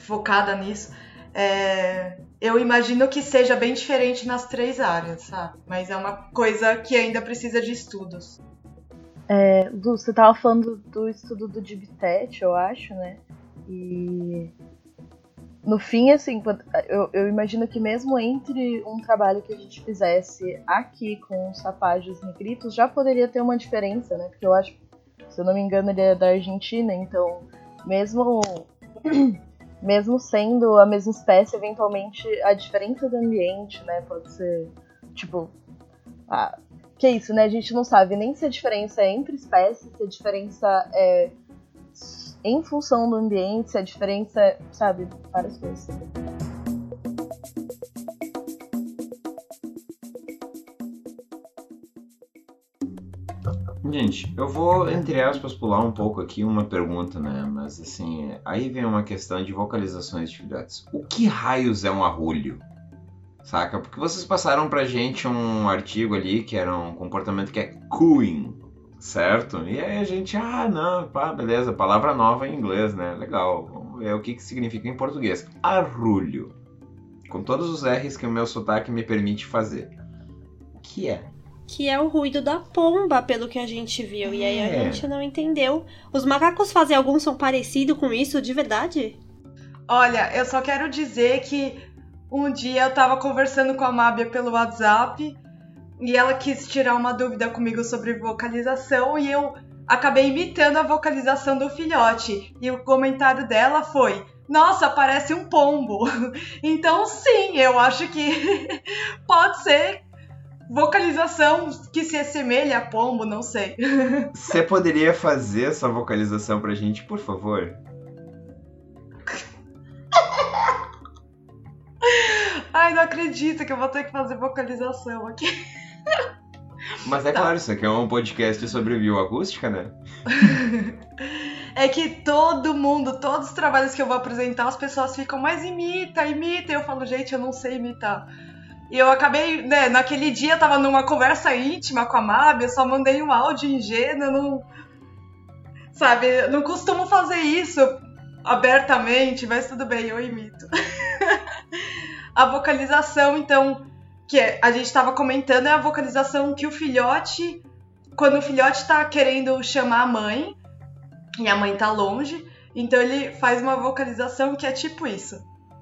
focada nisso. É, eu imagino que seja bem diferente nas três áreas, sabe? Mas é uma coisa que ainda precisa de estudos. É, Lu, você estava falando do estudo do Dibitet, eu acho, né? E no fim, assim, eu, eu, imagino que mesmo entre um trabalho que a gente fizesse aqui com os sapágios negritos, já poderia ter uma diferença, né? Porque eu acho, se eu não me engano, ele é da Argentina, então mesmo mesmo sendo a mesma espécie, eventualmente a diferença do ambiente, né, pode ser, tipo, que é isso, né, a gente não sabe nem se a diferença é entre espécies, se a diferença é em função do ambiente, se a diferença é, sabe, várias coisas. Gente, eu vou, entre aspas, pular um pouco aqui uma pergunta, né? Mas assim, aí vem uma questão de vocalizações de filhotes. O que raios é um arrulho? Saca? Porque vocês passaram pra gente um artigo ali que era um comportamento que é cooing, certo? E aí a gente, ah, não, pá, beleza, palavra nova em inglês, né? Legal. Vamos ver o que, que significa em português. Arrulho. Com todos os R's que o meu sotaque me permite fazer. O que é? Que é o ruído da pomba, pelo que a gente viu. É. E aí a é. gente não entendeu. Os macacos fazem algum som parecido com isso de verdade? Olha, eu só quero dizer que um dia eu tava conversando com a Mábia pelo WhatsApp e ela quis tirar uma dúvida comigo sobre vocalização e eu acabei imitando a vocalização do filhote. E o comentário dela foi: nossa, parece um pombo. Então, sim, eu acho que pode ser vocalização que se assemelha a pombo, não sei. Você poderia fazer essa vocalização pra gente, por favor? Ai, não acredito que eu vou ter que fazer vocalização aqui. Mas é tá. claro, isso aqui é um podcast sobre bioacústica, né? é que todo mundo, todos os trabalhos que eu vou apresentar, as pessoas ficam, mas imita, imita. E eu falo, gente, eu não sei imitar. E eu acabei, né, naquele dia tava numa conversa íntima com a Mab, eu só mandei um áudio ingênuo, não. Sabe, não costumo fazer isso abertamente, mas tudo bem, eu imito. a vocalização, então, que a gente estava comentando, é a vocalização que o filhote, quando o filhote está querendo chamar a mãe, e a mãe tá longe, então ele faz uma vocalização que é tipo isso.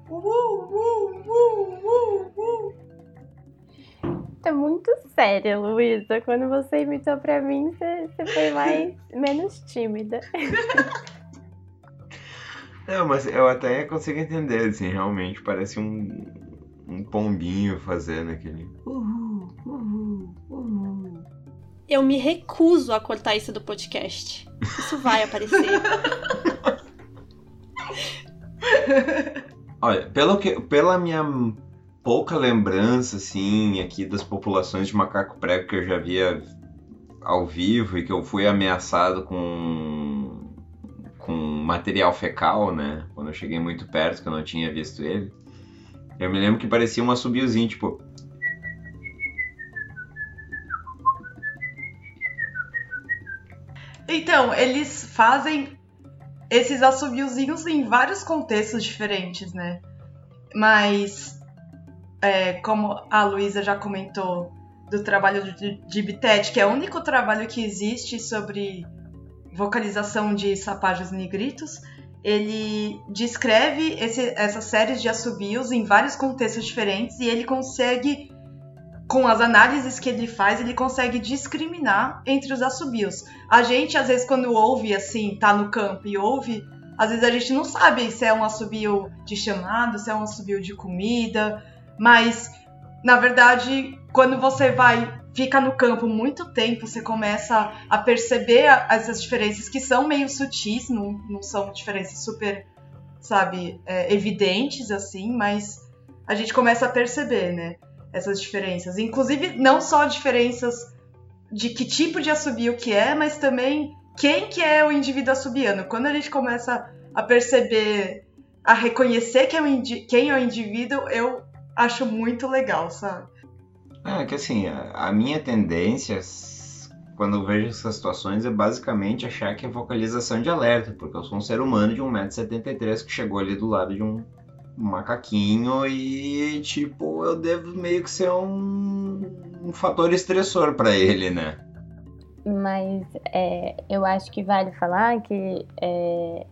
Uh, uh, uh, uh. É muito séria, Luísa. Quando você imitou pra mim, você, você foi mais menos tímida. Não, mas eu até consigo entender, assim, realmente parece um, um pombinho fazendo aquele. Uhul, uhul, uhul. Eu me recuso a cortar isso do podcast. Isso vai aparecer. Olha, pelo que, pela minha pouca lembrança, assim, aqui das populações de macaco prego que eu já via ao vivo e que eu fui ameaçado com com material fecal, né? Quando eu cheguei muito perto, que eu não tinha visto ele. Eu me lembro que parecia um assobiozinho, tipo... Então, eles fazem esses assobiozinhos em vários contextos diferentes, né? Mas, é, como a Luísa já comentou do trabalho de, de que é o único trabalho que existe sobre vocalização de sapajos negritos, ele descreve esse, essas séries de assobios em vários contextos diferentes e ele consegue com as análises que ele faz, ele consegue discriminar entre os assobios. A gente, às vezes, quando ouve, assim, tá no campo e ouve, às vezes a gente não sabe se é um assobio de chamado, se é um assobio de comida, mas, na verdade, quando você vai, fica no campo muito tempo, você começa a perceber essas diferenças que são meio sutis, não, não são diferenças super, sabe, é, evidentes, assim, mas a gente começa a perceber, né? essas diferenças. Inclusive, não só diferenças de que tipo de assobio que é, mas também quem que é o indivíduo assobiano. Quando a gente começa a perceber, a reconhecer é quem é o indivíduo, eu acho muito legal, sabe? É que assim, a, a minha tendência quando eu vejo essas situações é basicamente achar que é vocalização de alerta, porque eu sou um ser humano de 1,73m que chegou ali do lado de um macaquinho e, tipo, eu devo meio que ser um, um fator estressor para ele, né? Mas é, eu acho que vale falar que é,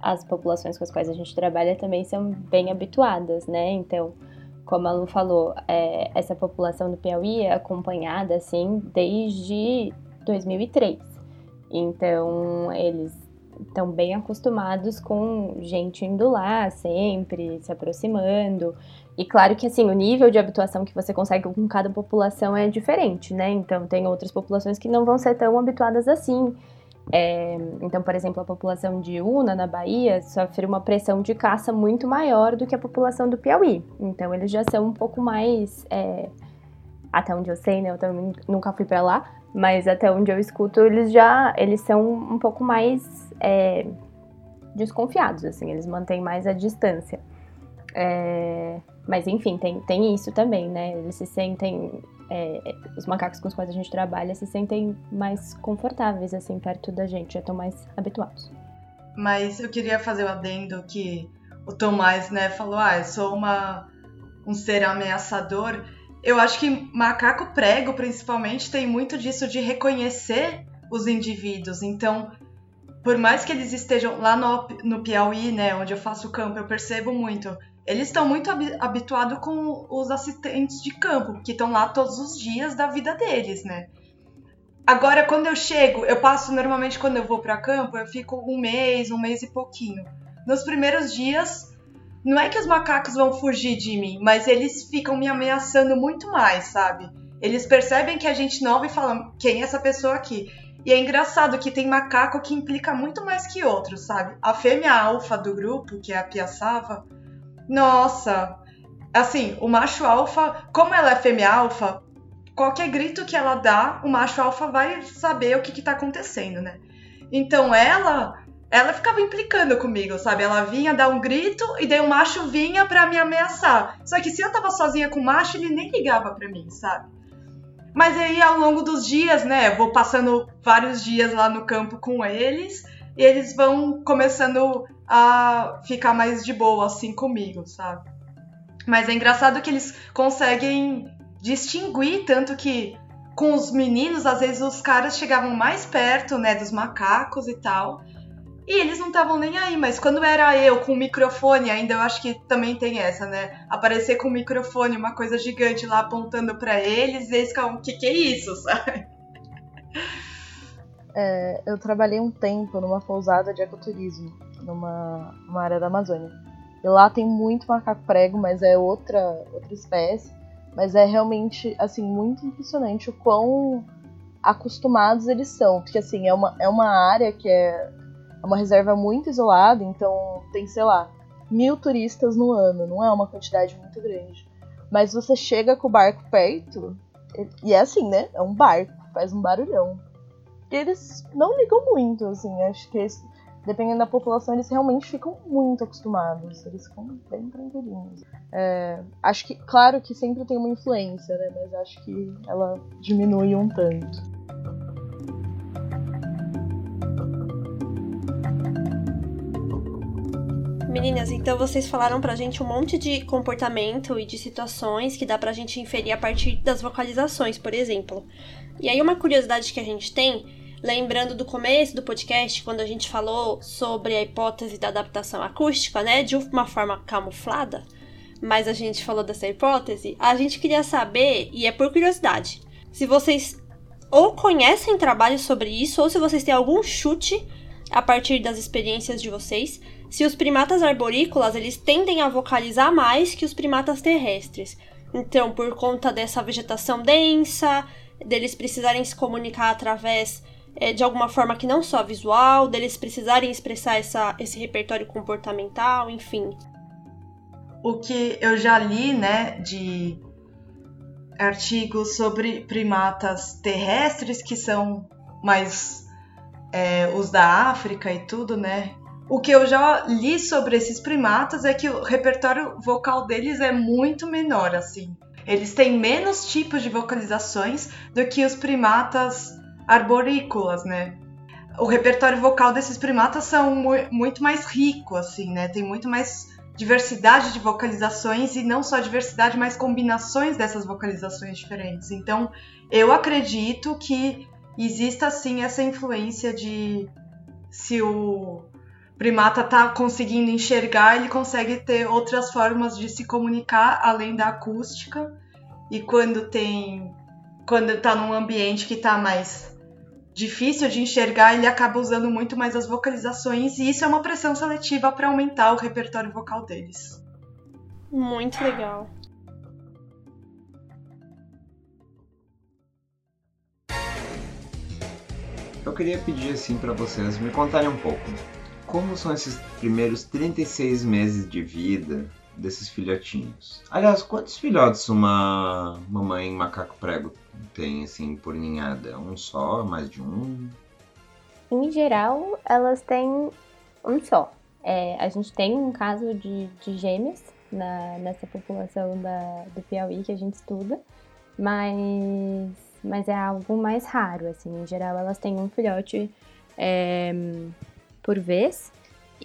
as populações com as quais a gente trabalha também são bem habituadas, né? Então, como a Lu falou, é, essa população do Piauí é acompanhada, assim, desde 2003. Então, eles estão bem acostumados com gente indo lá sempre, se aproximando. E claro que assim, o nível de habituação que você consegue com cada população é diferente, né? Então tem outras populações que não vão ser tão habituadas assim. É, então, por exemplo, a população de Una, na Bahia, sofre uma pressão de caça muito maior do que a população do Piauí. Então, eles já são um pouco mais. É, até onde eu sei, né? Eu também nunca fui para lá, mas até onde eu escuto, eles já eles são um pouco mais é, desconfiados, assim, eles mantêm mais a distância. É, mas enfim, tem, tem isso também, né? Eles se sentem. É, os macacos com os quais a gente trabalha se sentem mais confortáveis, assim, perto da gente, já estão mais habituados. Mas eu queria fazer o um adendo que o Tomás, né, falou: ah, eu sou uma, um ser ameaçador. Eu acho que macaco prego, principalmente, tem muito disso de reconhecer os indivíduos. Então, por mais que eles estejam lá no, no Piauí, né, onde eu faço campo, eu percebo muito. Eles estão muito habituados com os assistentes de campo, que estão lá todos os dias da vida deles, né? Agora, quando eu chego, eu passo normalmente quando eu vou para campo, eu fico um mês, um mês e pouquinho. Nos primeiros dias, não é que os macacos vão fugir de mim, mas eles ficam me ameaçando muito mais, sabe? Eles percebem que a gente nova e falam: quem é essa pessoa aqui? E é engraçado que tem macaco que implica muito mais que outros, sabe? A fêmea alfa do grupo, que é a piaçava, nossa, assim, o macho alfa, como ela é fêmea alfa, qualquer grito que ela dá, o macho alfa vai saber o que, que tá acontecendo, né? Então ela, ela ficava implicando comigo, sabe? Ela vinha dar um grito e daí o macho vinha para me ameaçar. Só que se eu tava sozinha com o macho, ele nem ligava para mim, sabe? Mas aí ao longo dos dias, né, vou passando vários dias lá no campo com eles e eles vão começando a ficar mais de boa assim comigo, sabe? Mas é engraçado que eles conseguem distinguir tanto que com os meninos, às vezes os caras chegavam mais perto, né, dos macacos e tal. E eles não estavam nem aí, mas quando era eu com o microfone, ainda eu acho que também tem essa, né? Aparecer com o microfone, uma coisa gigante lá apontando para eles, e eles ficavam, o que, que é isso, sabe? É, eu trabalhei um tempo numa pousada de ecoturismo, numa, área da Amazônia. E lá tem muito macaco prego, mas é outra, outra espécie. Mas é realmente, assim, muito impressionante o quão acostumados eles são. Porque, assim, é uma, é uma área que é é uma reserva muito isolada, então tem, sei lá, mil turistas no ano, não é uma quantidade muito grande. Mas você chega com o barco perto, e é assim, né? É um barco, faz um barulhão. E eles não ligam muito, assim, acho que esse, dependendo da população, eles realmente ficam muito acostumados. Eles ficam bem tranquilinhos. É, acho que, claro que sempre tem uma influência, né? Mas acho que ela diminui um tanto. Meninas, então vocês falaram pra gente um monte de comportamento e de situações que dá pra gente inferir a partir das vocalizações, por exemplo. E aí uma curiosidade que a gente tem, lembrando do começo do podcast, quando a gente falou sobre a hipótese da adaptação acústica, né, de uma forma camuflada, mas a gente falou dessa hipótese, a gente queria saber, e é por curiosidade, se vocês ou conhecem trabalhos sobre isso, ou se vocês têm algum chute a partir das experiências de vocês, se os primatas arborícolas eles tendem a vocalizar mais que os primatas terrestres. Então, por conta dessa vegetação densa, deles precisarem se comunicar através é, de alguma forma que não só visual, deles precisarem expressar essa, esse repertório comportamental, enfim. O que eu já li, né, de artigos sobre primatas terrestres que são mais é, os da África e tudo, né? O que eu já li sobre esses primatas é que o repertório vocal deles é muito menor, assim. Eles têm menos tipos de vocalizações do que os primatas arborícolas, né? O repertório vocal desses primatas são mu muito mais rico, assim, né? Tem muito mais diversidade de vocalizações e não só diversidade, mas combinações dessas vocalizações diferentes. Então, eu acredito que exista sim essa influência de se o primata está conseguindo enxergar, ele consegue ter outras formas de se comunicar além da acústica. E quando tem quando está num ambiente que está mais difícil de enxergar, ele acaba usando muito mais as vocalizações e isso é uma pressão seletiva para aumentar o repertório vocal deles. Muito legal. Eu queria pedir assim para vocês me contarem um pouco como são esses primeiros 36 meses de vida desses filhotinhos. Aliás, quantos filhotes uma mamãe macaco prego tem assim por ninhada? Um só, mais de um? Em geral, elas têm um só. É, a gente tem um caso de, de gêmeos na, nessa população da, do Piauí que a gente estuda, mas, mas é algo mais raro, assim. Em geral, elas têm um filhote é, por vez.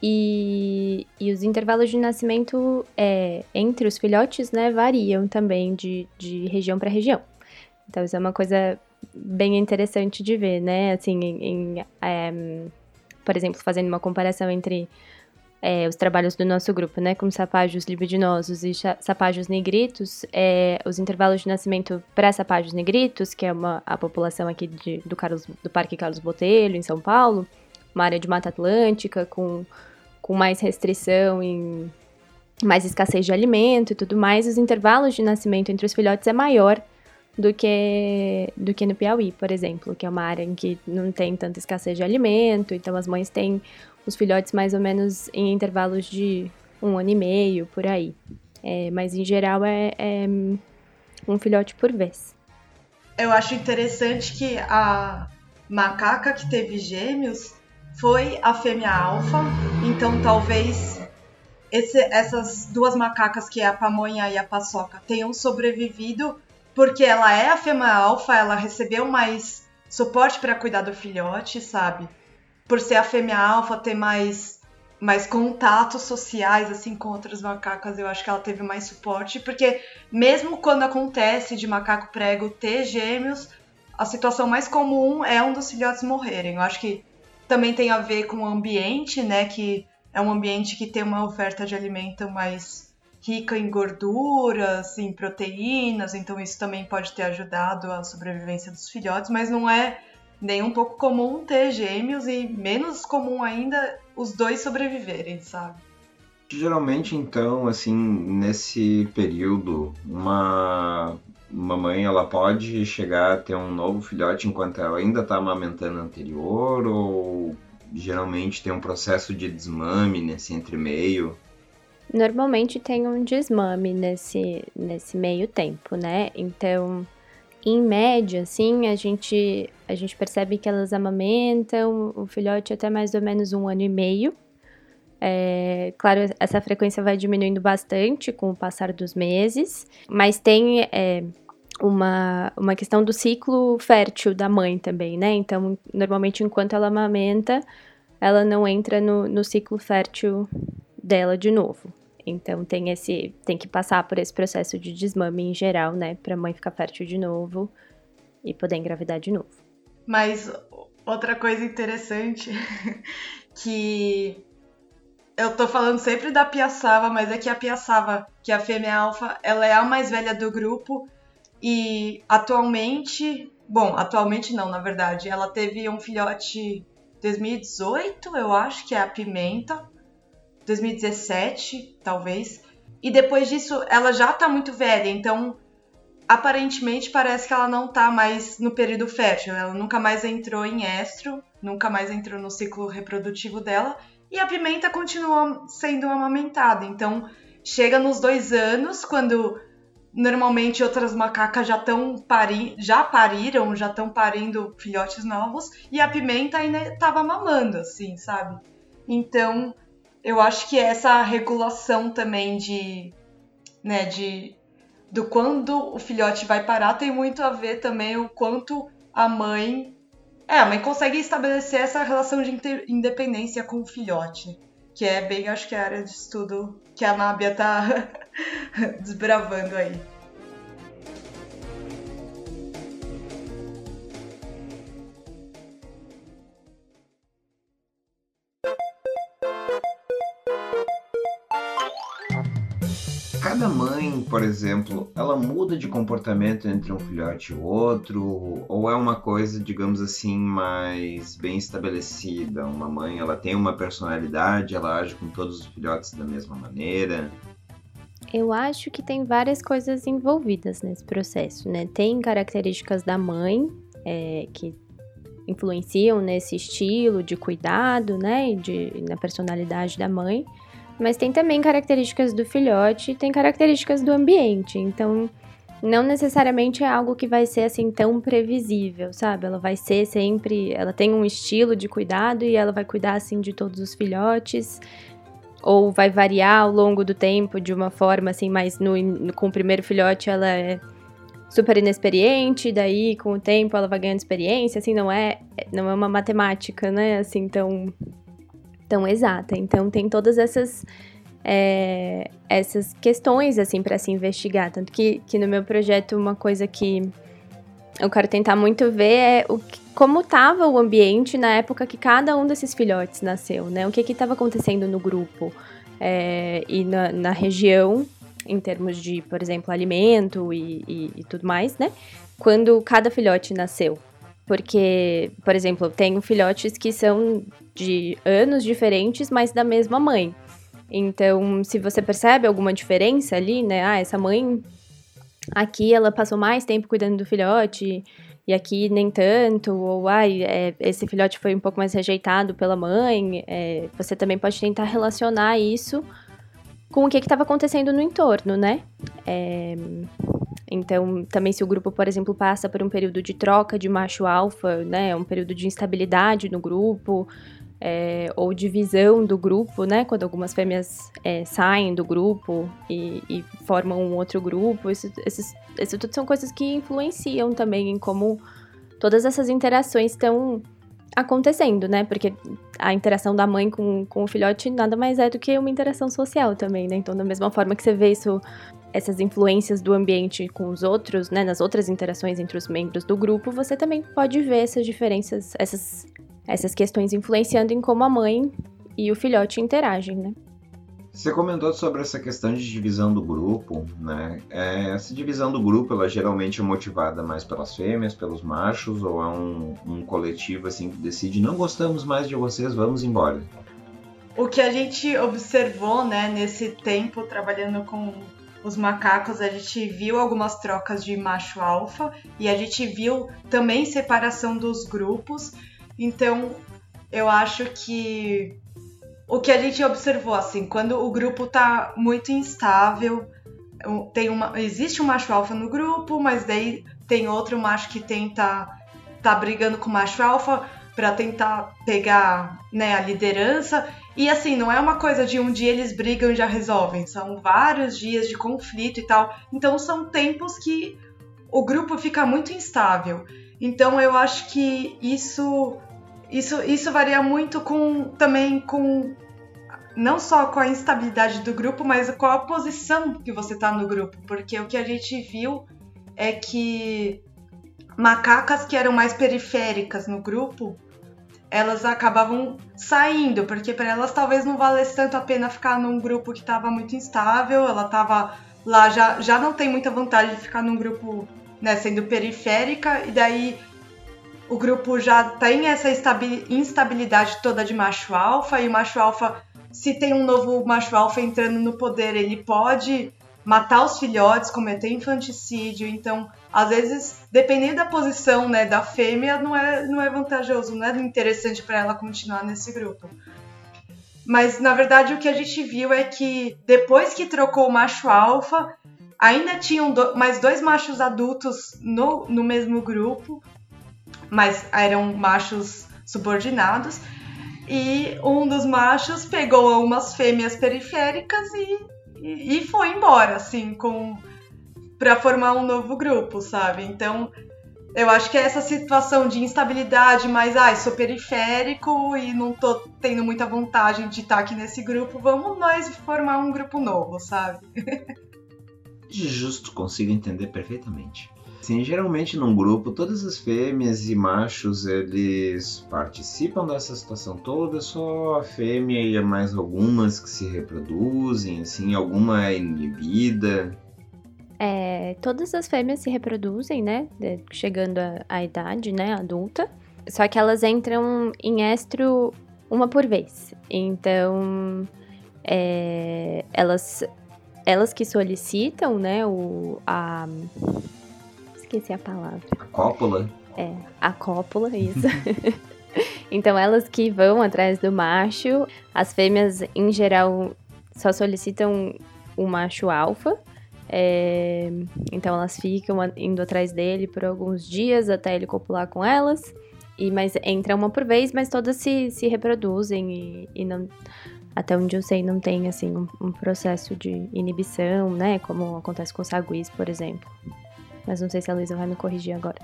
E, e os intervalos de nascimento é, entre os filhotes né, variam também de, de região para região. Então, isso é uma coisa bem interessante de ver, né? Assim, em, em é, por exemplo, fazendo uma comparação entre é, os trabalhos do nosso grupo, né, com sapágios libidinosos e sapágios negritos, é, os intervalos de nascimento para sapágios negritos, que é uma, a população aqui de, do, Carlos, do Parque Carlos Botelho, em São Paulo, uma área de Mata Atlântica com, com mais restrição em mais escassez de alimento e tudo mais, os intervalos de nascimento entre os filhotes é maior do que do que no Piauí, por exemplo, que é uma área em que não tem tanta escassez de alimento, então as mães têm os filhotes mais ou menos em intervalos de um ano e meio, por aí. É, mas em geral é, é um filhote por vez. Eu acho interessante que a macaca que teve gêmeos foi a fêmea alfa, então talvez esse, essas duas macacas, que é a pamonha e a paçoca, tenham sobrevivido porque ela é a fêmea alfa, ela recebeu mais suporte para cuidar do filhote, sabe? Por ser a fêmea alfa, ter mais, mais contatos sociais assim com outras macacas, eu acho que ela teve mais suporte, porque mesmo quando acontece de macaco prego ter gêmeos, a situação mais comum é um dos filhotes morrerem. Eu acho que também tem a ver com o ambiente, né? Que é um ambiente que tem uma oferta de alimento mais rica em gorduras, em proteínas, então isso também pode ter ajudado a sobrevivência dos filhotes, mas não é nem um pouco comum ter gêmeos e menos comum ainda os dois sobreviverem, sabe? Geralmente, então, assim, nesse período, uma uma mãe ela pode chegar a ter um novo filhote enquanto ela ainda está amamentando anterior ou geralmente tem um processo de desmame nesse entremeio? Normalmente tem um desmame nesse, nesse meio tempo, né? Então, em média, assim, a gente, a gente percebe que elas amamentam o filhote até mais ou menos um ano e meio. É, claro, essa frequência vai diminuindo bastante com o passar dos meses, mas tem é, uma, uma questão do ciclo fértil da mãe também, né? Então, normalmente, enquanto ela amamenta, ela não entra no, no ciclo fértil dela de novo. Então tem esse, tem que passar por esse processo de desmame em geral, né, para a mãe ficar fértil de novo e poder engravidar de novo. Mas outra coisa interessante que eu tô falando sempre da piaçava, mas é que a piaçava, que é a fêmea alfa, ela é a mais velha do grupo e atualmente, bom, atualmente não, na verdade, ela teve um filhote 2018, eu acho que é a Pimenta, 2017, talvez. E depois disso, ela já tá muito velha, então aparentemente parece que ela não tá mais no período fértil. Ela nunca mais entrou em estro, nunca mais entrou no ciclo reprodutivo dela. E a pimenta continua sendo amamentada. Então chega nos dois anos, quando normalmente outras macacas já estão pari já pariram, já estão parindo filhotes novos, e a pimenta ainda estava mamando, assim, sabe? Então eu acho que essa regulação também de, né, de do quando o filhote vai parar tem muito a ver também o quanto a mãe é, a mãe consegue estabelecer essa relação de independência com o filhote, que é bem, acho que é a área de estudo que a Nábia tá desbravando aí. Cada mãe, por exemplo, ela muda de comportamento entre um filhote e outro, ou é uma coisa, digamos assim, mais bem estabelecida? Uma mãe, ela tem uma personalidade, ela age com todos os filhotes da mesma maneira? Eu acho que tem várias coisas envolvidas nesse processo, né? Tem características da mãe é, que influenciam nesse estilo de cuidado, né? De, na personalidade da mãe. Mas tem também características do filhote, tem características do ambiente. Então, não necessariamente é algo que vai ser assim tão previsível, sabe? Ela vai ser sempre, ela tem um estilo de cuidado e ela vai cuidar assim de todos os filhotes, ou vai variar ao longo do tempo de uma forma assim, mas no, no, com o primeiro filhote ela é super inexperiente, daí com o tempo ela vai ganhando experiência, assim, não é, não é uma matemática, né? Assim, tão tão exata. Então tem todas essas é, essas questões assim para se investigar, tanto que, que no meu projeto uma coisa que eu quero tentar muito ver é o como estava o ambiente na época que cada um desses filhotes nasceu, né? O que estava acontecendo no grupo é, e na, na, região, em termos de, por exemplo, alimento e, e, e tudo mais, né? Quando cada filhote nasceu. Porque, por exemplo, tenho filhotes que são de anos diferentes, mas da mesma mãe. Então, se você percebe alguma diferença ali, né? Ah, essa mãe aqui ela passou mais tempo cuidando do filhote e aqui nem tanto, ou ai, é, esse filhote foi um pouco mais rejeitado pela mãe. É, você também pode tentar relacionar isso com o que estava acontecendo no entorno, né? É, então, também se o grupo, por exemplo, passa por um período de troca de macho alfa, né, um período de instabilidade no grupo, é, ou divisão do grupo, né, quando algumas fêmeas é, saem do grupo e, e, formam um outro grupo, isso, esses, isso tudo são coisas que influenciam também em como todas essas interações estão acontecendo, né? Porque a interação da mãe com, com o filhote nada mais é do que uma interação social também, né? Então, da mesma forma que você vê isso essas influências do ambiente com os outros, né, nas outras interações entre os membros do grupo, você também pode ver essas diferenças, essas, essas questões influenciando em como a mãe e o filhote interagem, né? Você comentou sobre essa questão de divisão do grupo, né? É, essa divisão do grupo, ela geralmente é motivada mais pelas fêmeas, pelos machos, ou é um, um coletivo assim que decide não gostamos mais de vocês, vamos embora? O que a gente observou, né, nesse tempo trabalhando com os macacos, a gente viu algumas trocas de macho alfa e a gente viu também separação dos grupos. Então, eu acho que o que a gente observou, assim, quando o grupo tá muito instável, tem uma, existe um macho alfa no grupo, mas daí tem outro macho que tenta tá brigando com o macho alfa para tentar pegar né, a liderança. E assim, não é uma coisa de um dia eles brigam e já resolvem, são vários dias de conflito e tal. Então são tempos que o grupo fica muito instável. Então eu acho que isso isso, isso varia muito com também com não só com a instabilidade do grupo, mas com a posição que você está no grupo, porque o que a gente viu é que macacas que eram mais periféricas no grupo, elas acabavam saindo, porque para elas talvez não valesse tanto a pena ficar num grupo que estava muito instável, ela estava lá já já não tem muita vantagem de ficar num grupo né, sendo periférica e daí o grupo já tem essa instabilidade toda de macho alfa e o macho alfa, se tem um novo macho alfa entrando no poder, ele pode matar os filhotes, cometer infanticídio. Então, às vezes, dependendo da posição né, da fêmea, não é, não é vantajoso, não é interessante para ela continuar nesse grupo. Mas, na verdade, o que a gente viu é que depois que trocou o macho alfa, ainda tinham do mais dois machos adultos no, no mesmo grupo, mas eram machos subordinados. E um dos machos pegou umas fêmeas periféricas e, e, foi embora, assim, com para formar um novo grupo, sabe? Então, eu acho que é essa situação de instabilidade, mas ai, sou periférico e não tô tendo muita vontade de estar aqui nesse grupo, vamos nós formar um grupo novo, sabe? Justo, consigo entender perfeitamente. Sim, geralmente num grupo, todas as fêmeas e machos eles participam dessa situação toda, só a fêmea e mais algumas que se reproduzem, assim, alguma é inibida. É, todas as fêmeas se reproduzem, né? Chegando à idade, né, adulta. Só que elas entram em estro uma por vez. Então, é, elas, elas que solicitam, né, o, a, esqueci a palavra. A cópula? É, a cópula, isso. então elas que vão atrás do macho, as fêmeas em geral só solicitam o macho alfa. É, então elas ficam indo atrás dele por alguns dias até ele copular com elas. E, mas entra uma por vez, mas todas se, se reproduzem e, e não, até onde eu sei não tem assim um, um, processo de inibição, né? Como acontece com saguis, por exemplo. Mas não sei se a Luísa vai me corrigir agora.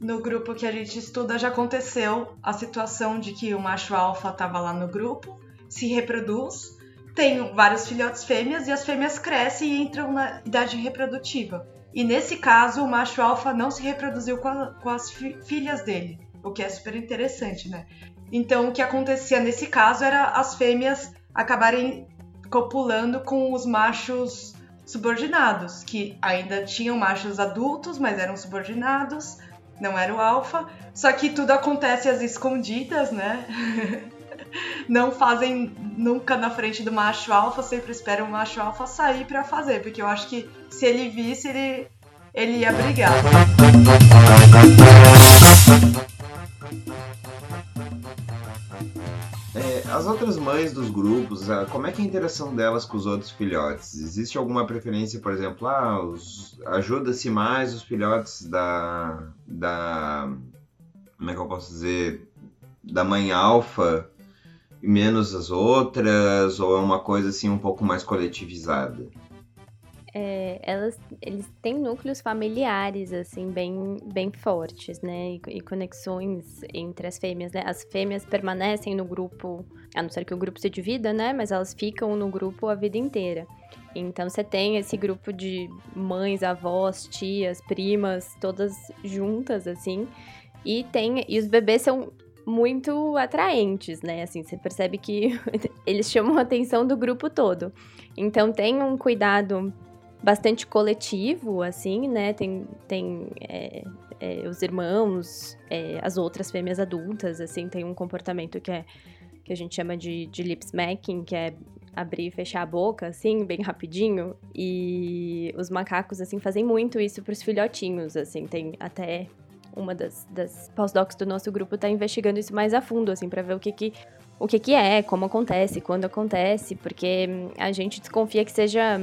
No grupo que a gente estuda já aconteceu a situação de que o macho alfa estava lá no grupo, se reproduz, tem vários filhotes fêmeas e as fêmeas crescem e entram na idade reprodutiva. E nesse caso, o macho alfa não se reproduziu com, a, com as fi, filhas dele, o que é super interessante, né? Então, o que acontecia nesse caso era as fêmeas acabarem copulando com os machos subordinados, que ainda tinham machos adultos, mas eram subordinados, não era o alfa. Só que tudo acontece às escondidas, né? não fazem nunca na frente do macho alfa, sempre esperam o macho alfa sair para fazer, porque eu acho que se ele visse, ele, ele ia brigar. As outras mães dos grupos, como é que é a interação delas com os outros filhotes? Existe alguma preferência, por exemplo, ah, ajuda-se mais os filhotes da, da. Como é que eu posso dizer? Da mãe alfa e menos as outras? Ou é uma coisa assim um pouco mais coletivizada? É, elas, eles têm núcleos familiares, assim, bem, bem fortes, né? E, e, conexões entre as fêmeas, né? As fêmeas permanecem no grupo, a não ser que o grupo se divida, né? Mas elas ficam no grupo a vida inteira. Então você tem esse grupo de mães, avós, tias, primas, todas juntas, assim. E tem. E os bebês são muito atraentes, né? Assim, você percebe que eles chamam a atenção do grupo todo. Então tem um cuidado bastante coletivo, assim, né? Tem, tem é, é, os irmãos, é, as outras fêmeas adultas, assim, tem um comportamento que é que a gente chama de, de lip smacking, que é abrir e fechar a boca, assim, bem rapidinho. E os macacos, assim, fazem muito isso pros filhotinhos, assim, tem até uma das, das pós-docs do nosso grupo tá investigando isso mais a fundo, assim, para ver o que que o que, que é, como acontece, quando acontece, porque a gente desconfia que seja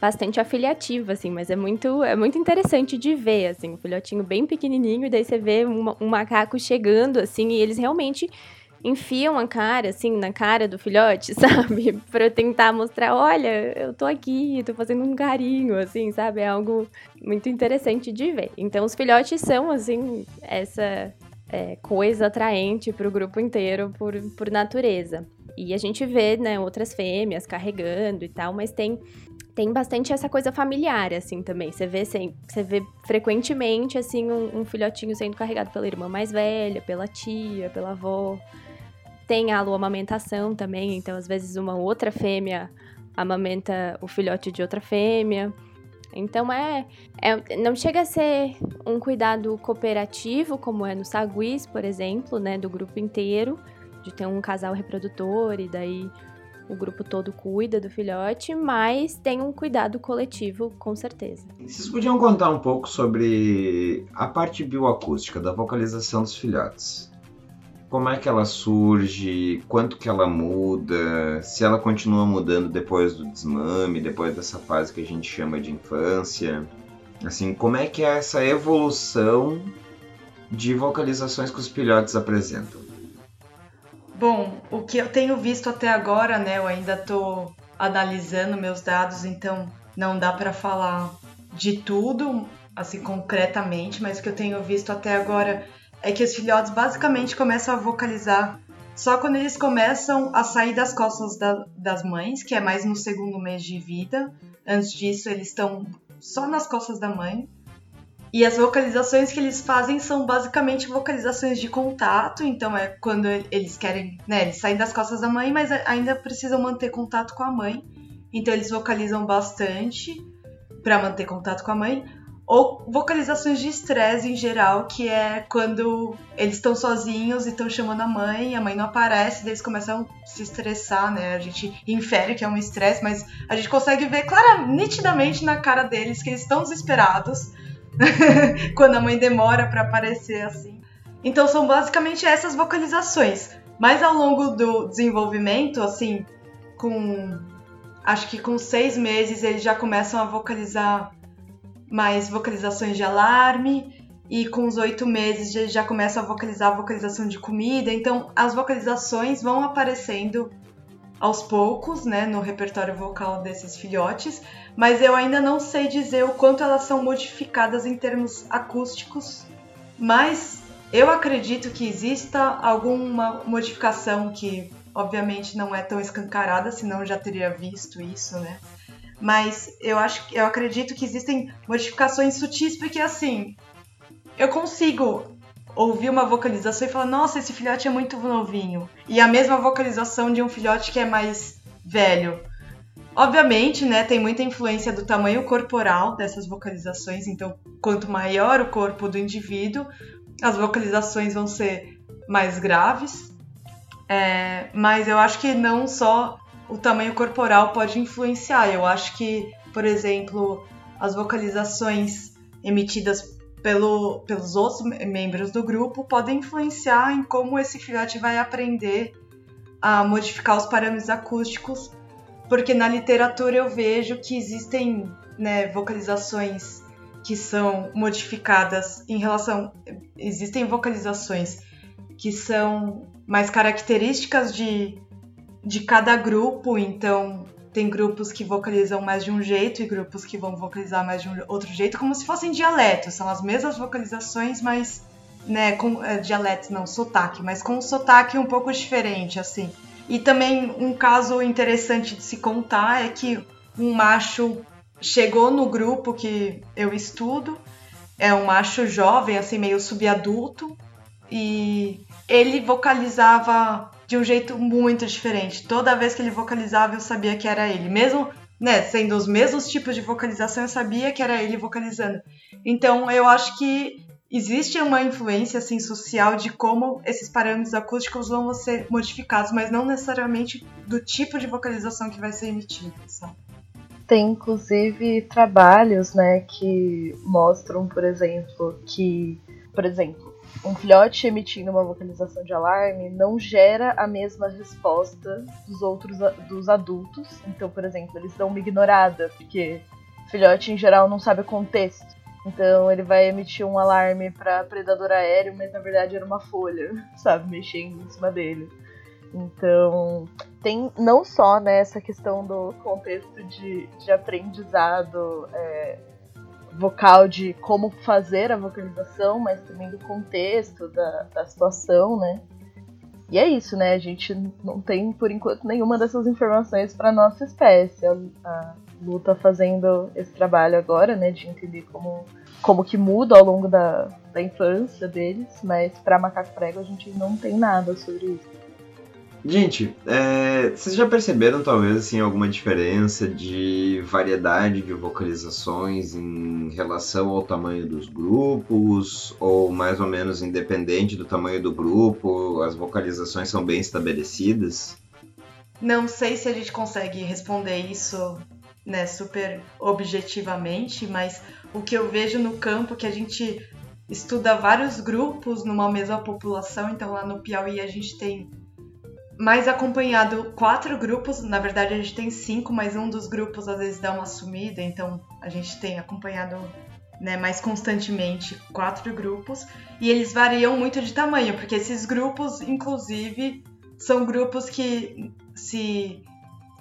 bastante afiliativo, assim, mas é muito, é muito interessante de ver, assim, um filhotinho bem pequenininho, e daí você vê um, um macaco chegando, assim, e eles realmente enfiam a cara, assim, na cara do filhote, sabe? pra tentar mostrar, olha, eu tô aqui, tô fazendo um carinho, assim, sabe? É algo muito interessante de ver. Então, os filhotes são, assim, essa é, coisa atraente pro grupo inteiro por, por natureza. E a gente vê, né, outras fêmeas carregando e tal, mas tem tem bastante essa coisa familiar, assim, também. Você vê, você vê frequentemente, assim, um, um, filhotinho sendo carregado pela irmã mais velha, pela tia, pela avó. Tem a amamentação também, então, às vezes, uma outra fêmea amamenta o filhote de outra fêmea. Então, é, é não chega a ser um cuidado cooperativo, como é no Saguis, por exemplo, né, do grupo inteiro, de ter um casal reprodutor e daí o grupo todo cuida do filhote, mas tem um cuidado coletivo, com certeza. Vocês podiam contar um pouco sobre a parte bioacústica da vocalização dos filhotes? Como é que ela surge? Quanto que ela muda? Se ela continua mudando depois do desmame, depois dessa fase que a gente chama de infância? Assim, como é que é essa evolução de vocalizações que os filhotes apresentam? Bom, o que eu tenho visto até agora, né? Eu ainda estou analisando meus dados, então não dá para falar de tudo, assim, concretamente, mas o que eu tenho visto até agora é que os filhotes basicamente começam a vocalizar só quando eles começam a sair das costas da, das mães, que é mais no segundo mês de vida. Antes disso, eles estão só nas costas da mãe. E as vocalizações que eles fazem são basicamente vocalizações de contato, então é quando eles querem, né, eles saem das costas da mãe, mas ainda precisam manter contato com a mãe. Então eles vocalizam bastante para manter contato com a mãe, ou vocalizações de estresse em geral, que é quando eles estão sozinhos e estão chamando a mãe, a mãe não aparece, daí eles começam a se estressar, né? A gente infere que é um estresse, mas a gente consegue ver claramente, nitidamente na cara deles que eles estão desesperados quando a mãe demora para aparecer assim. Então são basicamente essas vocalizações. Mas ao longo do desenvolvimento, assim, com acho que com seis meses eles já começam a vocalizar mais vocalizações de alarme e com os oito meses eles já começam a vocalizar a vocalização de comida. Então as vocalizações vão aparecendo aos poucos, né, no repertório vocal desses filhotes, mas eu ainda não sei dizer o quanto elas são modificadas em termos acústicos, mas eu acredito que exista alguma modificação que obviamente não é tão escancarada, senão eu já teria visto isso, né? Mas eu acho eu acredito que existem modificações sutis porque assim, eu consigo ouvir uma vocalização e falar: nossa, esse filhote é muito novinho. E a mesma vocalização de um filhote que é mais velho. Obviamente, né, tem muita influência do tamanho corporal dessas vocalizações, então quanto maior o corpo do indivíduo, as vocalizações vão ser mais graves. É, mas eu acho que não só o tamanho corporal pode influenciar. Eu acho que, por exemplo, as vocalizações emitidas pelo, pelos outros membros do grupo podem influenciar em como esse filhote vai aprender a modificar os parâmetros acústicos, porque na literatura eu vejo que existem né, vocalizações que são modificadas em relação. Existem vocalizações que são mais características de, de cada grupo, então tem grupos que vocalizam mais de um jeito e grupos que vão vocalizar mais de um outro jeito, como se fossem dialetos. São as mesmas vocalizações, mas. Né, com é, não, sotaque, mas com um sotaque um pouco diferente, assim. E também um caso interessante de se contar é que um macho chegou no grupo que eu estudo, é um macho jovem, assim, meio subadulto, e ele vocalizava de um jeito muito diferente. Toda vez que ele vocalizava, eu sabia que era ele. Mesmo, né, sendo os mesmos tipos de vocalização, eu sabia que era ele vocalizando. Então, eu acho que existe uma influência assim social de como esses parâmetros acústicos vão ser modificados, mas não necessariamente do tipo de vocalização que vai ser emitida, sabe? Tem inclusive trabalhos, né, que mostram, por exemplo, que, por exemplo, um filhote emitindo uma vocalização de alarme não gera a mesma resposta dos outros dos adultos. Então, por exemplo, eles dão uma ignorada, porque filhote em geral não sabe o contexto. Então ele vai emitir um alarme para predador aéreo, mas na verdade era uma folha, sabe, mexendo em cima dele. Então, tem não só né, essa questão do contexto de, de aprendizado é, vocal, de como fazer a vocalização, mas também do contexto, da, da situação, né? E é isso, né? A gente não tem, por enquanto, nenhuma dessas informações para nossa espécie. A, a Lu tá fazendo esse trabalho agora, né? De entender como, como que muda ao longo da, da infância deles, mas para macaco prego a gente não tem nada sobre isso. Gente, é, vocês já perceberam talvez assim alguma diferença de variedade de vocalizações em relação ao tamanho dos grupos ou mais ou menos independente do tamanho do grupo, as vocalizações são bem estabelecidas? Não sei se a gente consegue responder isso, né, super objetivamente, mas o que eu vejo no campo é que a gente estuda vários grupos numa mesma população, então lá no Piauí a gente tem mais acompanhado quatro grupos. Na verdade, a gente tem cinco, mas um dos grupos às vezes dá uma sumida, então a gente tem acompanhado né, mais constantemente quatro grupos. E eles variam muito de tamanho, porque esses grupos, inclusive, são grupos que se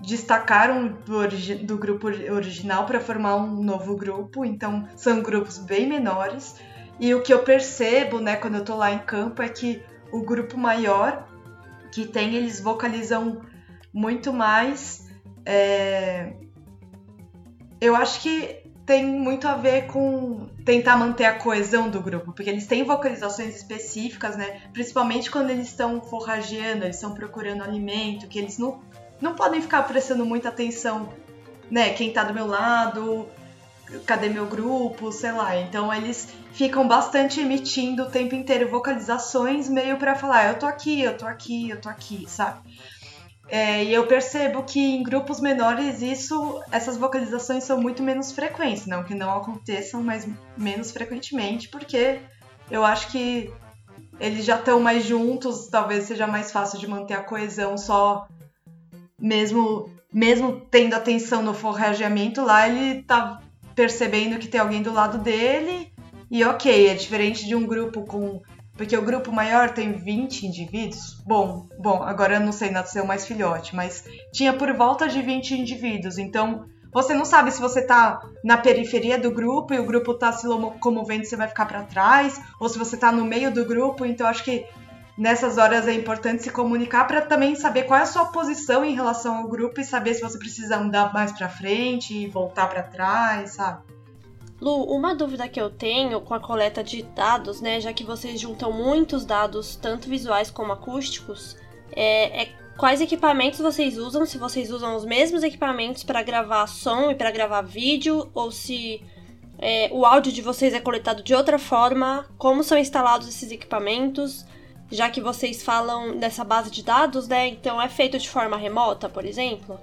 destacaram do, do grupo original para formar um novo grupo, então são grupos bem menores. E o que eu percebo, né, quando eu tô lá em campo, é que o grupo maior que tem, eles vocalizam muito mais. É... Eu acho que tem muito a ver com tentar manter a coesão do grupo, porque eles têm vocalizações específicas, né? Principalmente quando eles estão forrageando, eles estão procurando alimento, que eles não, não podem ficar prestando muita atenção, né? Quem tá do meu lado, cadê meu grupo, sei lá. Então eles ficam bastante emitindo o tempo inteiro vocalizações meio para falar, eu tô aqui, eu tô aqui, eu tô aqui, sabe? É, e eu percebo que em grupos menores isso, essas vocalizações são muito menos frequentes, não que não aconteçam, mas menos frequentemente, porque eu acho que eles já estão mais juntos, talvez seja mais fácil de manter a coesão só mesmo mesmo tendo atenção no forrageamento lá, ele tá percebendo que tem alguém do lado dele. E ok, é diferente de um grupo com. Porque o grupo maior tem 20 indivíduos. Bom, bom, agora eu não sei, nasceu mais filhote, mas tinha por volta de 20 indivíduos. Então, você não sabe se você tá na periferia do grupo e o grupo tá se locomovendo, você vai ficar para trás, ou se você tá no meio do grupo. Então, acho que nessas horas é importante se comunicar para também saber qual é a sua posição em relação ao grupo e saber se você precisa andar mais para frente e voltar para trás, sabe? Lu, uma dúvida que eu tenho com a coleta de dados, né, já que vocês juntam muitos dados, tanto visuais como acústicos, é, é quais equipamentos vocês usam, se vocês usam os mesmos equipamentos para gravar som e para gravar vídeo, ou se é, o áudio de vocês é coletado de outra forma, como são instalados esses equipamentos, já que vocês falam dessa base de dados, né? Então é feito de forma remota, por exemplo.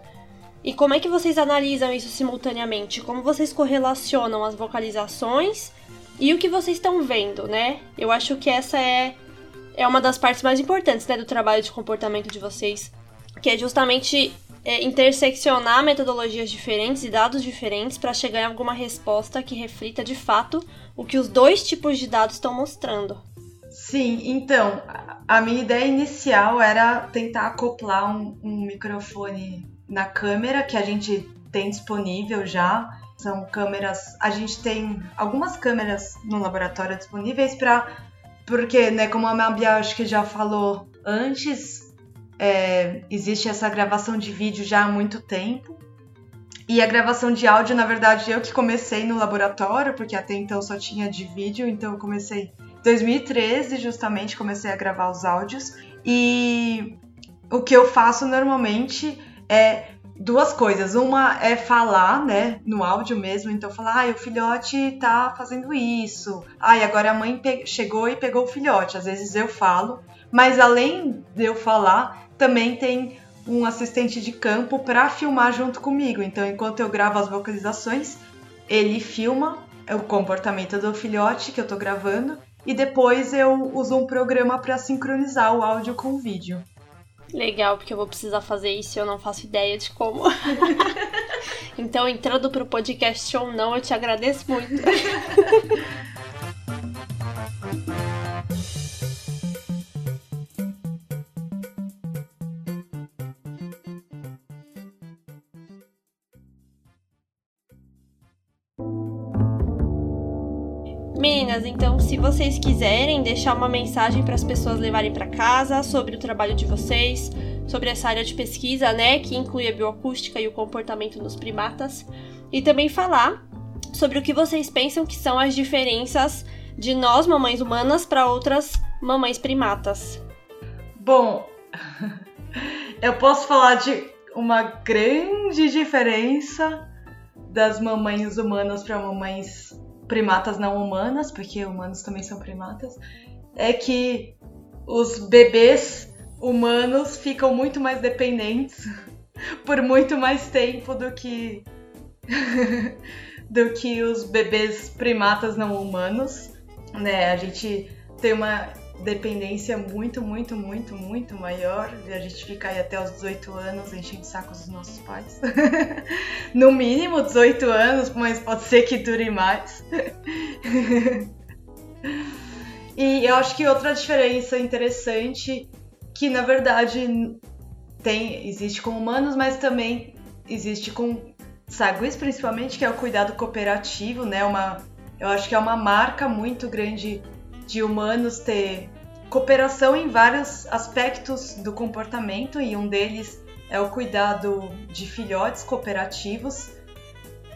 E como é que vocês analisam isso simultaneamente? Como vocês correlacionam as vocalizações e o que vocês estão vendo, né? Eu acho que essa é, é uma das partes mais importantes né, do trabalho de comportamento de vocês, que é justamente é, interseccionar metodologias diferentes e dados diferentes para chegar em alguma resposta que reflita de fato o que os dois tipos de dados estão mostrando. Sim, então, a minha ideia inicial era tentar acoplar um, um microfone na câmera que a gente tem disponível já. São câmeras, a gente tem algumas câmeras no laboratório disponíveis para porque, né, como a Mabia acho que já falou antes, é, existe essa gravação de vídeo já há muito tempo. E a gravação de áudio, na verdade, eu que comecei no laboratório, porque até então só tinha de vídeo, então eu comecei 2013, justamente, comecei a gravar os áudios. E o que eu faço normalmente é duas coisas. Uma é falar, né, no áudio mesmo. Então, falar, ah, o filhote tá fazendo isso. Ah, e agora a mãe chegou e pegou o filhote. Às vezes eu falo. Mas além de eu falar, também tem um assistente de campo para filmar junto comigo. Então, enquanto eu gravo as vocalizações, ele filma o comportamento do filhote que eu tô gravando e depois eu uso um programa para sincronizar o áudio com o vídeo. Legal, porque eu vou precisar fazer isso e eu não faço ideia de como. então, entrando pro podcast ou não, eu te agradeço muito. Então se vocês quiserem deixar uma mensagem para as pessoas levarem para casa sobre o trabalho de vocês, sobre essa área de pesquisa, né, que inclui a bioacústica e o comportamento dos primatas, e também falar sobre o que vocês pensam que são as diferenças de nós, mamães humanas, para outras mamães primatas. Bom, eu posso falar de uma grande diferença das mamães humanas para mamães primatas não humanas, porque humanos também são primatas, é que os bebês humanos ficam muito mais dependentes por muito mais tempo do que do que os bebês primatas não humanos, né? A gente tem uma dependência muito, muito, muito, muito maior de a gente ficar aí até os 18 anos enchendo sacos dos nossos pais. no mínimo 18 anos, mas pode ser que dure mais. e eu acho que outra diferença interessante que na verdade tem existe com humanos, mas também existe com saguis principalmente, que é o cuidado cooperativo, né? Uma eu acho que é uma marca muito grande de humanos ter cooperação em vários aspectos do comportamento e um deles é o cuidado de filhotes cooperativos,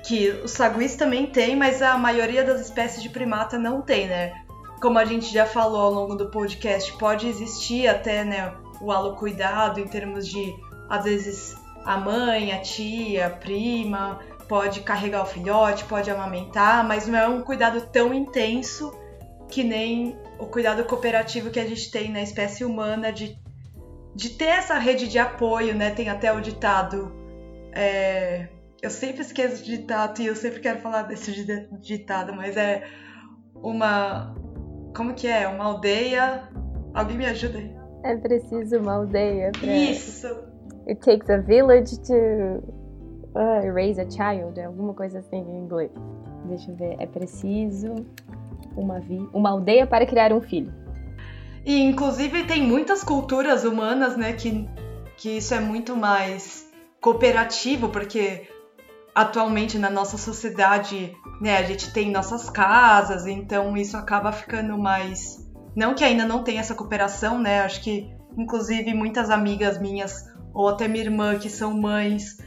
que os saguis também têm, mas a maioria das espécies de primata não tem, né? Como a gente já falou ao longo do podcast, pode existir até né, o alocuidado em termos de, às vezes, a mãe, a tia, a prima, pode carregar o filhote, pode amamentar, mas não é um cuidado tão intenso que nem o cuidado cooperativo que a gente tem na espécie humana de, de ter essa rede de apoio, né? Tem até o ditado. É, eu sempre esqueço de ditado e eu sempre quero falar desse ditado, mas é uma. Como que é? Uma aldeia. Alguém me ajuda aí. É preciso uma aldeia pra. Isso! It takes a village to uh, raise a child, é alguma coisa assim em inglês. Deixa eu ver. É preciso uma, vi uma aldeia para criar um filho. E inclusive tem muitas culturas humanas, né, que, que isso é muito mais cooperativo, porque atualmente na nossa sociedade, né, a gente tem nossas casas, então isso acaba ficando mais não que ainda não tenha essa cooperação, né? Acho que inclusive muitas amigas minhas ou até minha irmã que são mães,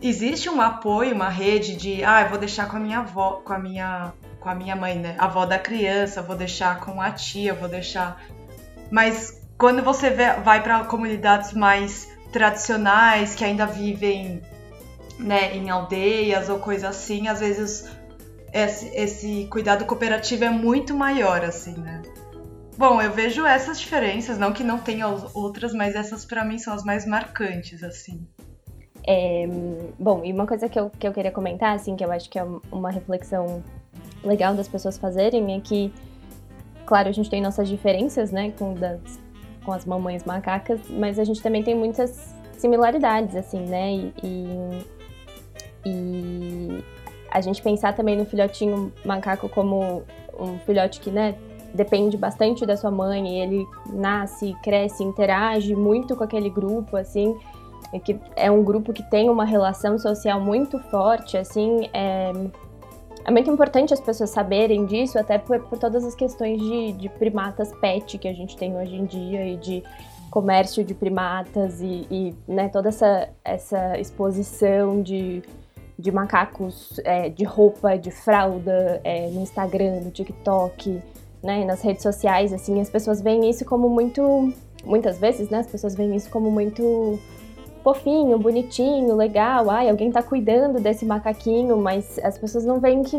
existe um apoio, uma rede de, ah, eu vou deixar com a minha avó, com a minha com a minha mãe, né? A avó da criança, vou deixar com a tia, vou deixar. Mas quando você vai para comunidades mais tradicionais, que ainda vivem né, em aldeias ou coisa assim, às vezes esse, esse cuidado cooperativo é muito maior, assim, né? Bom, eu vejo essas diferenças, não que não tenha outras, mas essas para mim são as mais marcantes, assim. É, bom, e uma coisa que eu, que eu queria comentar, assim, que eu acho que é uma reflexão legal das pessoas fazerem é que, claro, a gente tem nossas diferenças, né, com, das, com as mamães macacas, mas a gente também tem muitas similaridades, assim, né, e, e, e a gente pensar também no filhotinho macaco como um filhote que, né, depende bastante da sua mãe, ele nasce, cresce, interage muito com aquele grupo, assim, que é um grupo que tem uma relação social muito forte, assim, é, é muito importante as pessoas saberem disso, até por, por todas as questões de, de, primatas pet que a gente tem hoje em dia e de comércio de primatas e, e né, toda essa, essa exposição de, de macacos é, de roupa, de fralda é, no Instagram, no TikTok, né, nas redes sociais, assim, as pessoas veem isso como muito, muitas vezes, né, as pessoas veem isso como muito fofinho, bonitinho, legal, ai, alguém tá cuidando desse macaquinho, mas as pessoas não veem que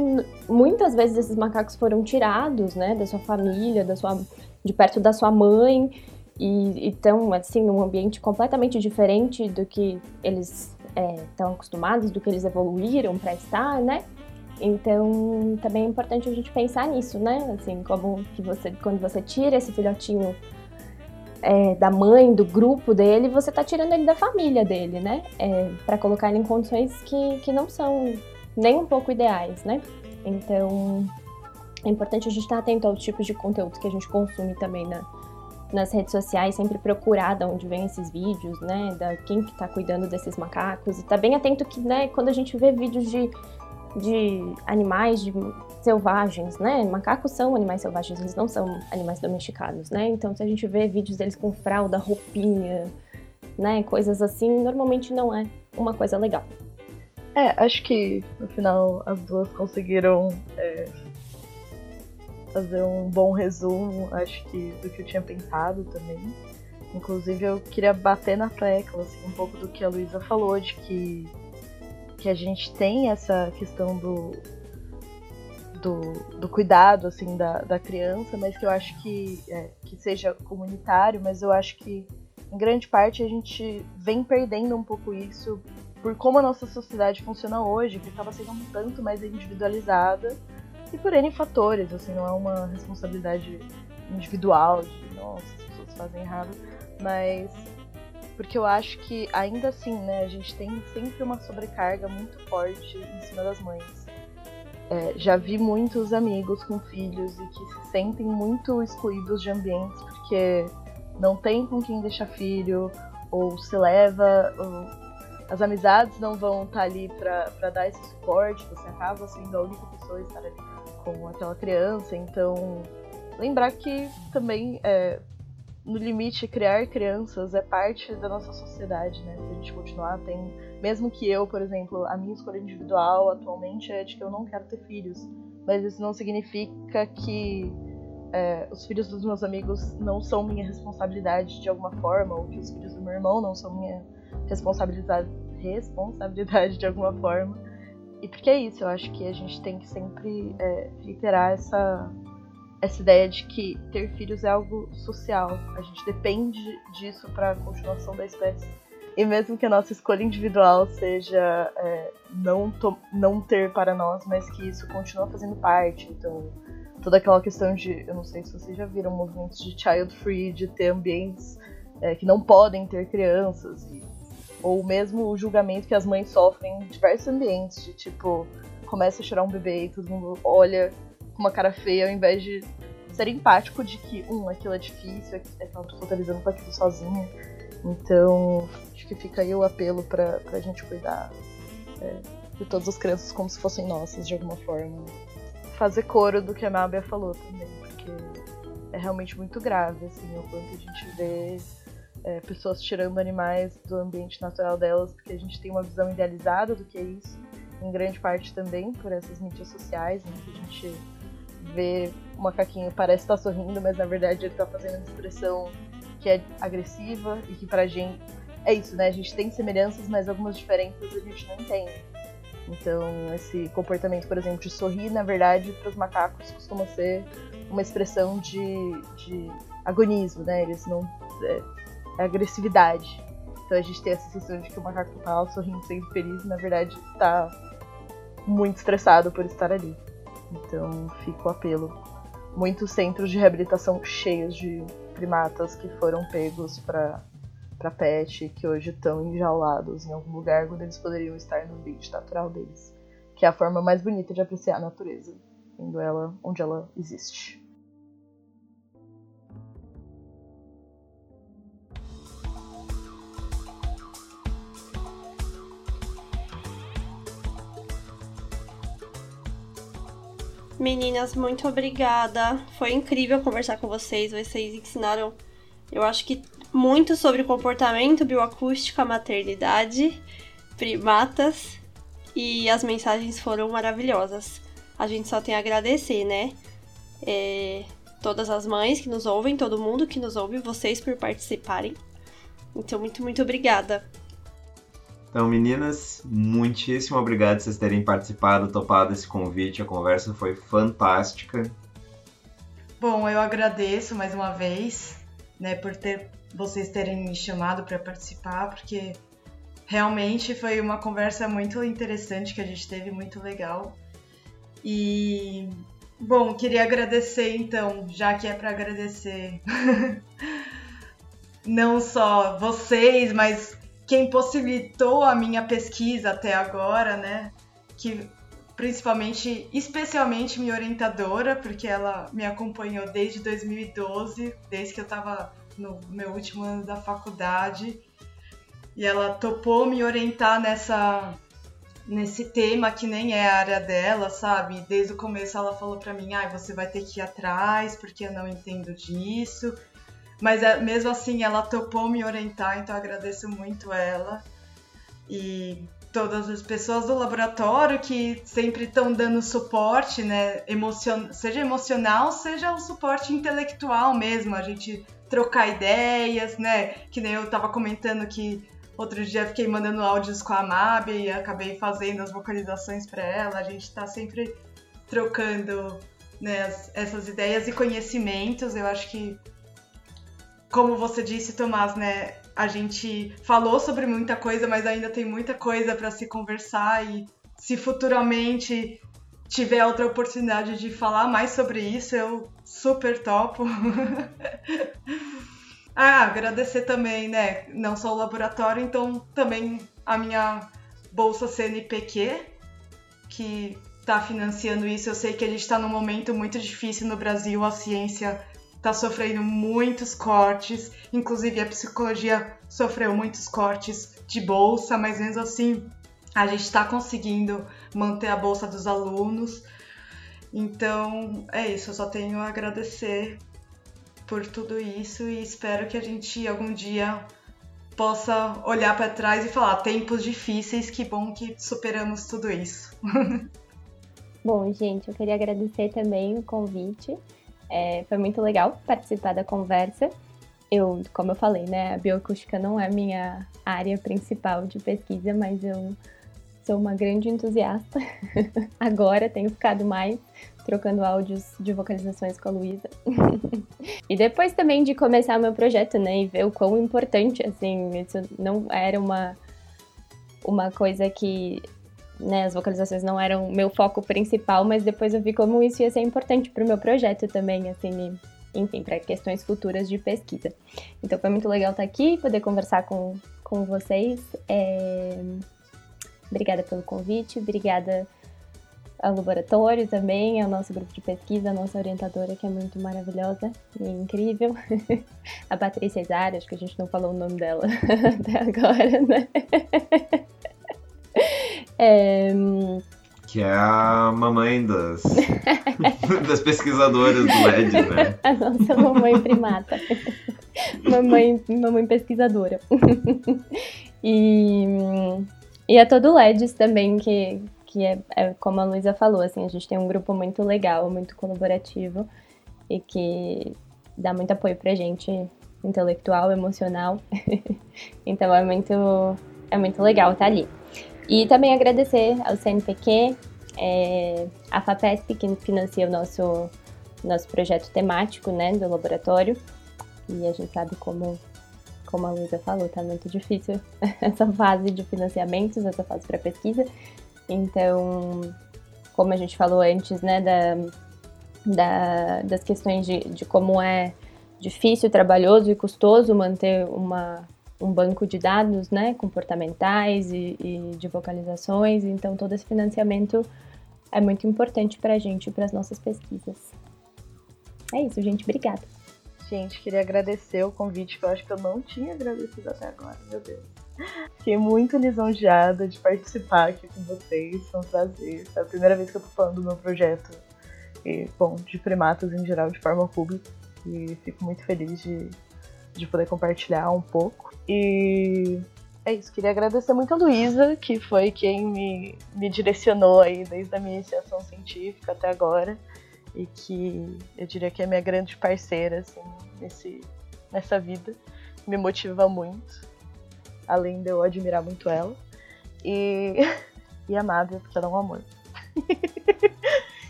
muitas vezes esses macacos foram tirados, né, da sua família, da sua, de perto da sua mãe, e estão, assim, num ambiente completamente diferente do que eles estão é, acostumados, do que eles evoluíram para estar, né? Então, também é importante a gente pensar nisso, né? Assim, como que você, quando você tira esse filhotinho é, da mãe, do grupo dele, você tá tirando ele da família dele, né? É, para colocar ele em condições que, que não são nem um pouco ideais, né? Então, é importante a gente estar atento aos tipos de conteúdo que a gente consome também na, nas redes sociais, sempre procurar de onde vem esses vídeos, né? Da quem que tá cuidando desses macacos. E tá bem atento que, né, quando a gente vê vídeos de, de animais, de selvagens, né? Macacos são animais selvagens, eles não são animais domesticados, né? Então, se a gente vê vídeos deles com fralda, roupinha, né? Coisas assim, normalmente não é uma coisa legal. É, acho que no final as duas conseguiram é, fazer um bom resumo, acho que do que eu tinha pensado também. Inclusive eu queria bater na tecla assim, um pouco do que a Luísa falou, de que, que a gente tem essa questão do, do, do cuidado assim da, da criança, mas que eu acho que, é, que seja comunitário, mas eu acho que em grande parte a gente vem perdendo um pouco isso por como a nossa sociedade funciona hoje, que acaba sendo um tanto mais individualizada e por N fatores, assim, não é uma responsabilidade individual de, nossa, as pessoas fazem errado, mas porque eu acho que ainda assim, né, a gente tem sempre uma sobrecarga muito forte em cima das mães. É, já vi muitos amigos com filhos e que se sentem muito excluídos de ambientes porque não tem com quem deixar filho, ou se leva, ou as amizades não vão estar tá ali para dar esse suporte, você acaba sendo a única pessoa a estar ali com aquela criança. Então, lembrar que também, é, no limite, criar crianças é parte da nossa sociedade, né? Se a gente continuar, tem. Mesmo que eu, por exemplo, a minha escolha individual atualmente é de que eu não quero ter filhos. Mas isso não significa que é, os filhos dos meus amigos não são minha responsabilidade de alguma forma, ou que os filhos do meu irmão não são minha responsabilidade, responsabilidade de alguma forma. E porque é isso, eu acho que a gente tem que sempre é, reiterar essa, essa ideia de que ter filhos é algo social. A gente depende disso para a continuação da espécie. E mesmo que a nossa escolha individual seja é, não, não ter para nós, mas que isso continua fazendo parte. Então, toda aquela questão de. Eu não sei se vocês já viram movimentos de child free, de ter ambientes é, que não podem ter crianças. E ou mesmo o julgamento que as mães sofrem em diversos ambientes, de tipo, começa a chorar um bebê e todo mundo olha com uma cara feia, ao invés de ser empático de que, um, aquilo é difícil, aquela pessoa tá lidando com aquilo sozinha. Então, acho que fica aí o apelo pra, pra gente cuidar é, de todas as crianças como se fossem nossas, de alguma forma. Fazer coro do que a Nábia falou também, porque é realmente muito grave, assim, o quanto a gente vê é, pessoas tirando animais do ambiente natural delas, porque a gente tem uma visão idealizada do que é isso, em grande parte também por essas mídias sociais, em que a gente vê o macaquinho parece estar sorrindo, mas na verdade ele está fazendo uma expressão que é agressiva e que pra gente é isso, né? A gente tem semelhanças, mas algumas diferenças a gente não tem. Então, esse comportamento, por exemplo, de sorrir, na verdade, para os macacos costuma ser uma expressão de, de agonismo, né? Eles não é, agressividade. Então a gente tem essa sensação de que o macaco tá lá sorrindo, sempre feliz, e na verdade tá muito estressado por estar ali. Então fica o apelo. Muitos centros de reabilitação cheios de primatas que foram pegos para para pet, que hoje estão enjaulados em algum lugar quando eles poderiam estar no ambiente natural deles. Que é a forma mais bonita de apreciar a natureza, vendo ela onde ela existe. Meninas, muito obrigada. Foi incrível conversar com vocês. Vocês ensinaram, eu acho que muito sobre comportamento, bioacústica, maternidade, primatas e as mensagens foram maravilhosas. A gente só tem a agradecer, né? É, todas as mães que nos ouvem, todo mundo que nos ouve, vocês por participarem. Então, muito, muito obrigada. Então, meninas, muitíssimo obrigado vocês terem participado, topado esse convite. A conversa foi fantástica. Bom, eu agradeço mais uma vez, né, por ter vocês terem me chamado para participar, porque realmente foi uma conversa muito interessante que a gente teve, muito legal. E bom, queria agradecer então, já que é para agradecer não só vocês, mas quem possibilitou a minha pesquisa até agora, né? Que principalmente, especialmente minha orientadora, porque ela me acompanhou desde 2012, desde que eu estava no meu último ano da faculdade. E ela topou me orientar nessa nesse tema que nem é a área dela, sabe? Desde o começo ela falou para mim: "Ah, você vai ter que ir atrás, porque eu não entendo disso". Mas é, mesmo assim ela topou me orientar, então agradeço muito ela. E todas as pessoas do laboratório que sempre estão dando suporte, né, emocion... seja emocional, seja o suporte intelectual mesmo, a gente trocar ideias, né, que nem eu estava comentando que outro dia fiquei mandando áudios com a Mab e acabei fazendo as vocalizações para ela, a gente está sempre trocando né, essas ideias e conhecimentos, eu acho que como você disse, Tomás, né, a gente falou sobre muita coisa, mas ainda tem muita coisa para se conversar e se futuramente tiver outra oportunidade de falar mais sobre isso, eu super topo. ah, agradecer também, né, não só o laboratório, então também a minha bolsa CNPq, que está financiando isso. Eu sei que a gente está num momento muito difícil no Brasil, a ciência está sofrendo muitos cortes, inclusive a psicologia sofreu muitos cortes de bolsa, mas mesmo assim a gente está conseguindo manter a bolsa dos alunos. Então é isso, eu só tenho a agradecer por tudo isso e espero que a gente algum dia possa olhar para trás e falar tempos difíceis, que bom que superamos tudo isso. Bom, gente, eu queria agradecer também o convite. É, foi muito legal participar da conversa. Eu, como eu falei, né, a bioacústica não é minha área principal de pesquisa, mas eu sou uma grande entusiasta. Agora tenho ficado mais trocando áudios de vocalizações com a Luísa. e depois também de começar meu projeto, né, e ver o quão importante, assim, isso não era uma, uma coisa que né, as vocalizações não eram meu foco principal, mas depois eu vi como isso ia ser importante para o meu projeto também, assim, enfim, para questões futuras de pesquisa. Então foi muito legal estar aqui, poder conversar com, com vocês. É... Obrigada pelo convite, obrigada ao laboratório também, ao nosso grupo de pesquisa, a nossa orientadora que é muito maravilhosa e incrível, a Patrícia Isara, acho que a gente não falou o nome dela até agora, né? É... Que é a mamãe das, das pesquisadoras do LED, né? A nossa mamãe primata. mamãe, mamãe pesquisadora. e, e a todo LEDs também, que, que é, é, como a Luísa falou, assim, a gente tem um grupo muito legal, muito colaborativo e que dá muito apoio pra gente intelectual, emocional. então é muito, é muito legal estar ali. E também agradecer ao CNPq, é, a FAPESP, que financia o nosso, nosso projeto temático né, do laboratório. E a gente sabe como, como a Luísa falou, tá muito difícil essa fase de financiamentos, essa fase para pesquisa. Então, como a gente falou antes, né, da, da, das questões de, de como é difícil, trabalhoso e custoso manter uma, um banco de dados né, comportamentais e, e de vocalizações, então todo esse financiamento é muito importante para a gente e para as nossas pesquisas. É isso, gente. Obrigada. Gente, queria agradecer o convite, que eu acho que eu não tinha agradecido até agora, meu Deus. Fiquei muito lisonjeada de participar aqui com vocês, foi um prazer. É a primeira vez que eu tô falando do meu projeto, e, bom, de primatas em geral, de forma pública. E fico muito feliz de, de poder compartilhar um pouco. E é isso, queria agradecer muito a Luísa, que foi quem me, me direcionou aí desde a minha iniciação científica até agora. E que eu diria que é minha grande parceira, assim, nesse, nessa vida. Me motiva muito, além de eu admirar muito ela. E, e a porque ela é um amor.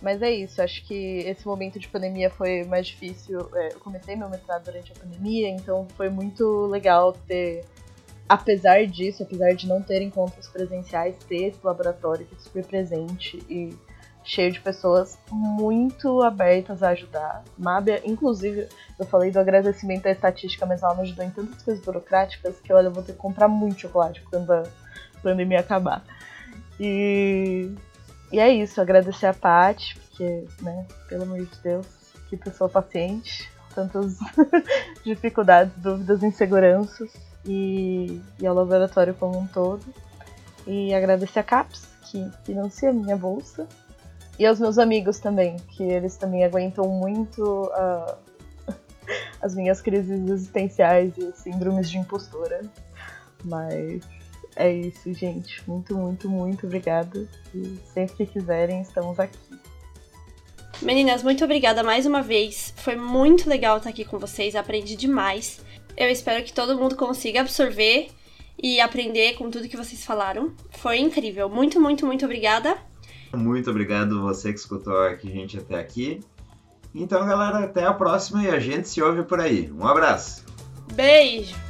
Mas é isso, acho que esse momento de pandemia foi mais difícil. É, eu comecei meu mestrado durante a pandemia, então foi muito legal ter, apesar disso, apesar de não ter encontros presenciais, ter esse laboratório que é super presente e cheio de pessoas muito abertas a ajudar. Mábia, inclusive, eu falei do agradecimento à estatística, mas ela me ajudou em tantas coisas burocráticas que olha, eu vou ter que comprar muito chocolate quando a pandemia acabar. E, e é isso, agradecer a Paty, porque, né, pelo amor de Deus, que pessoa paciente, tantas dificuldades, dúvidas, inseguranças, e, e ao laboratório como um todo. E agradecer a CAPES, que financia a minha bolsa, e aos meus amigos também, que eles também aguentam muito uh, as minhas crises existenciais e síndromes de impostora. Mas é isso, gente. Muito, muito, muito obrigada. E sempre que quiserem, estamos aqui. Meninas, muito obrigada mais uma vez. Foi muito legal estar aqui com vocês, aprendi demais. Eu espero que todo mundo consiga absorver e aprender com tudo que vocês falaram. Foi incrível. Muito, muito, muito obrigada. Muito obrigado você que escutou aqui, a gente até aqui. Então, galera, até a próxima e a gente se ouve por aí. Um abraço. Beijo.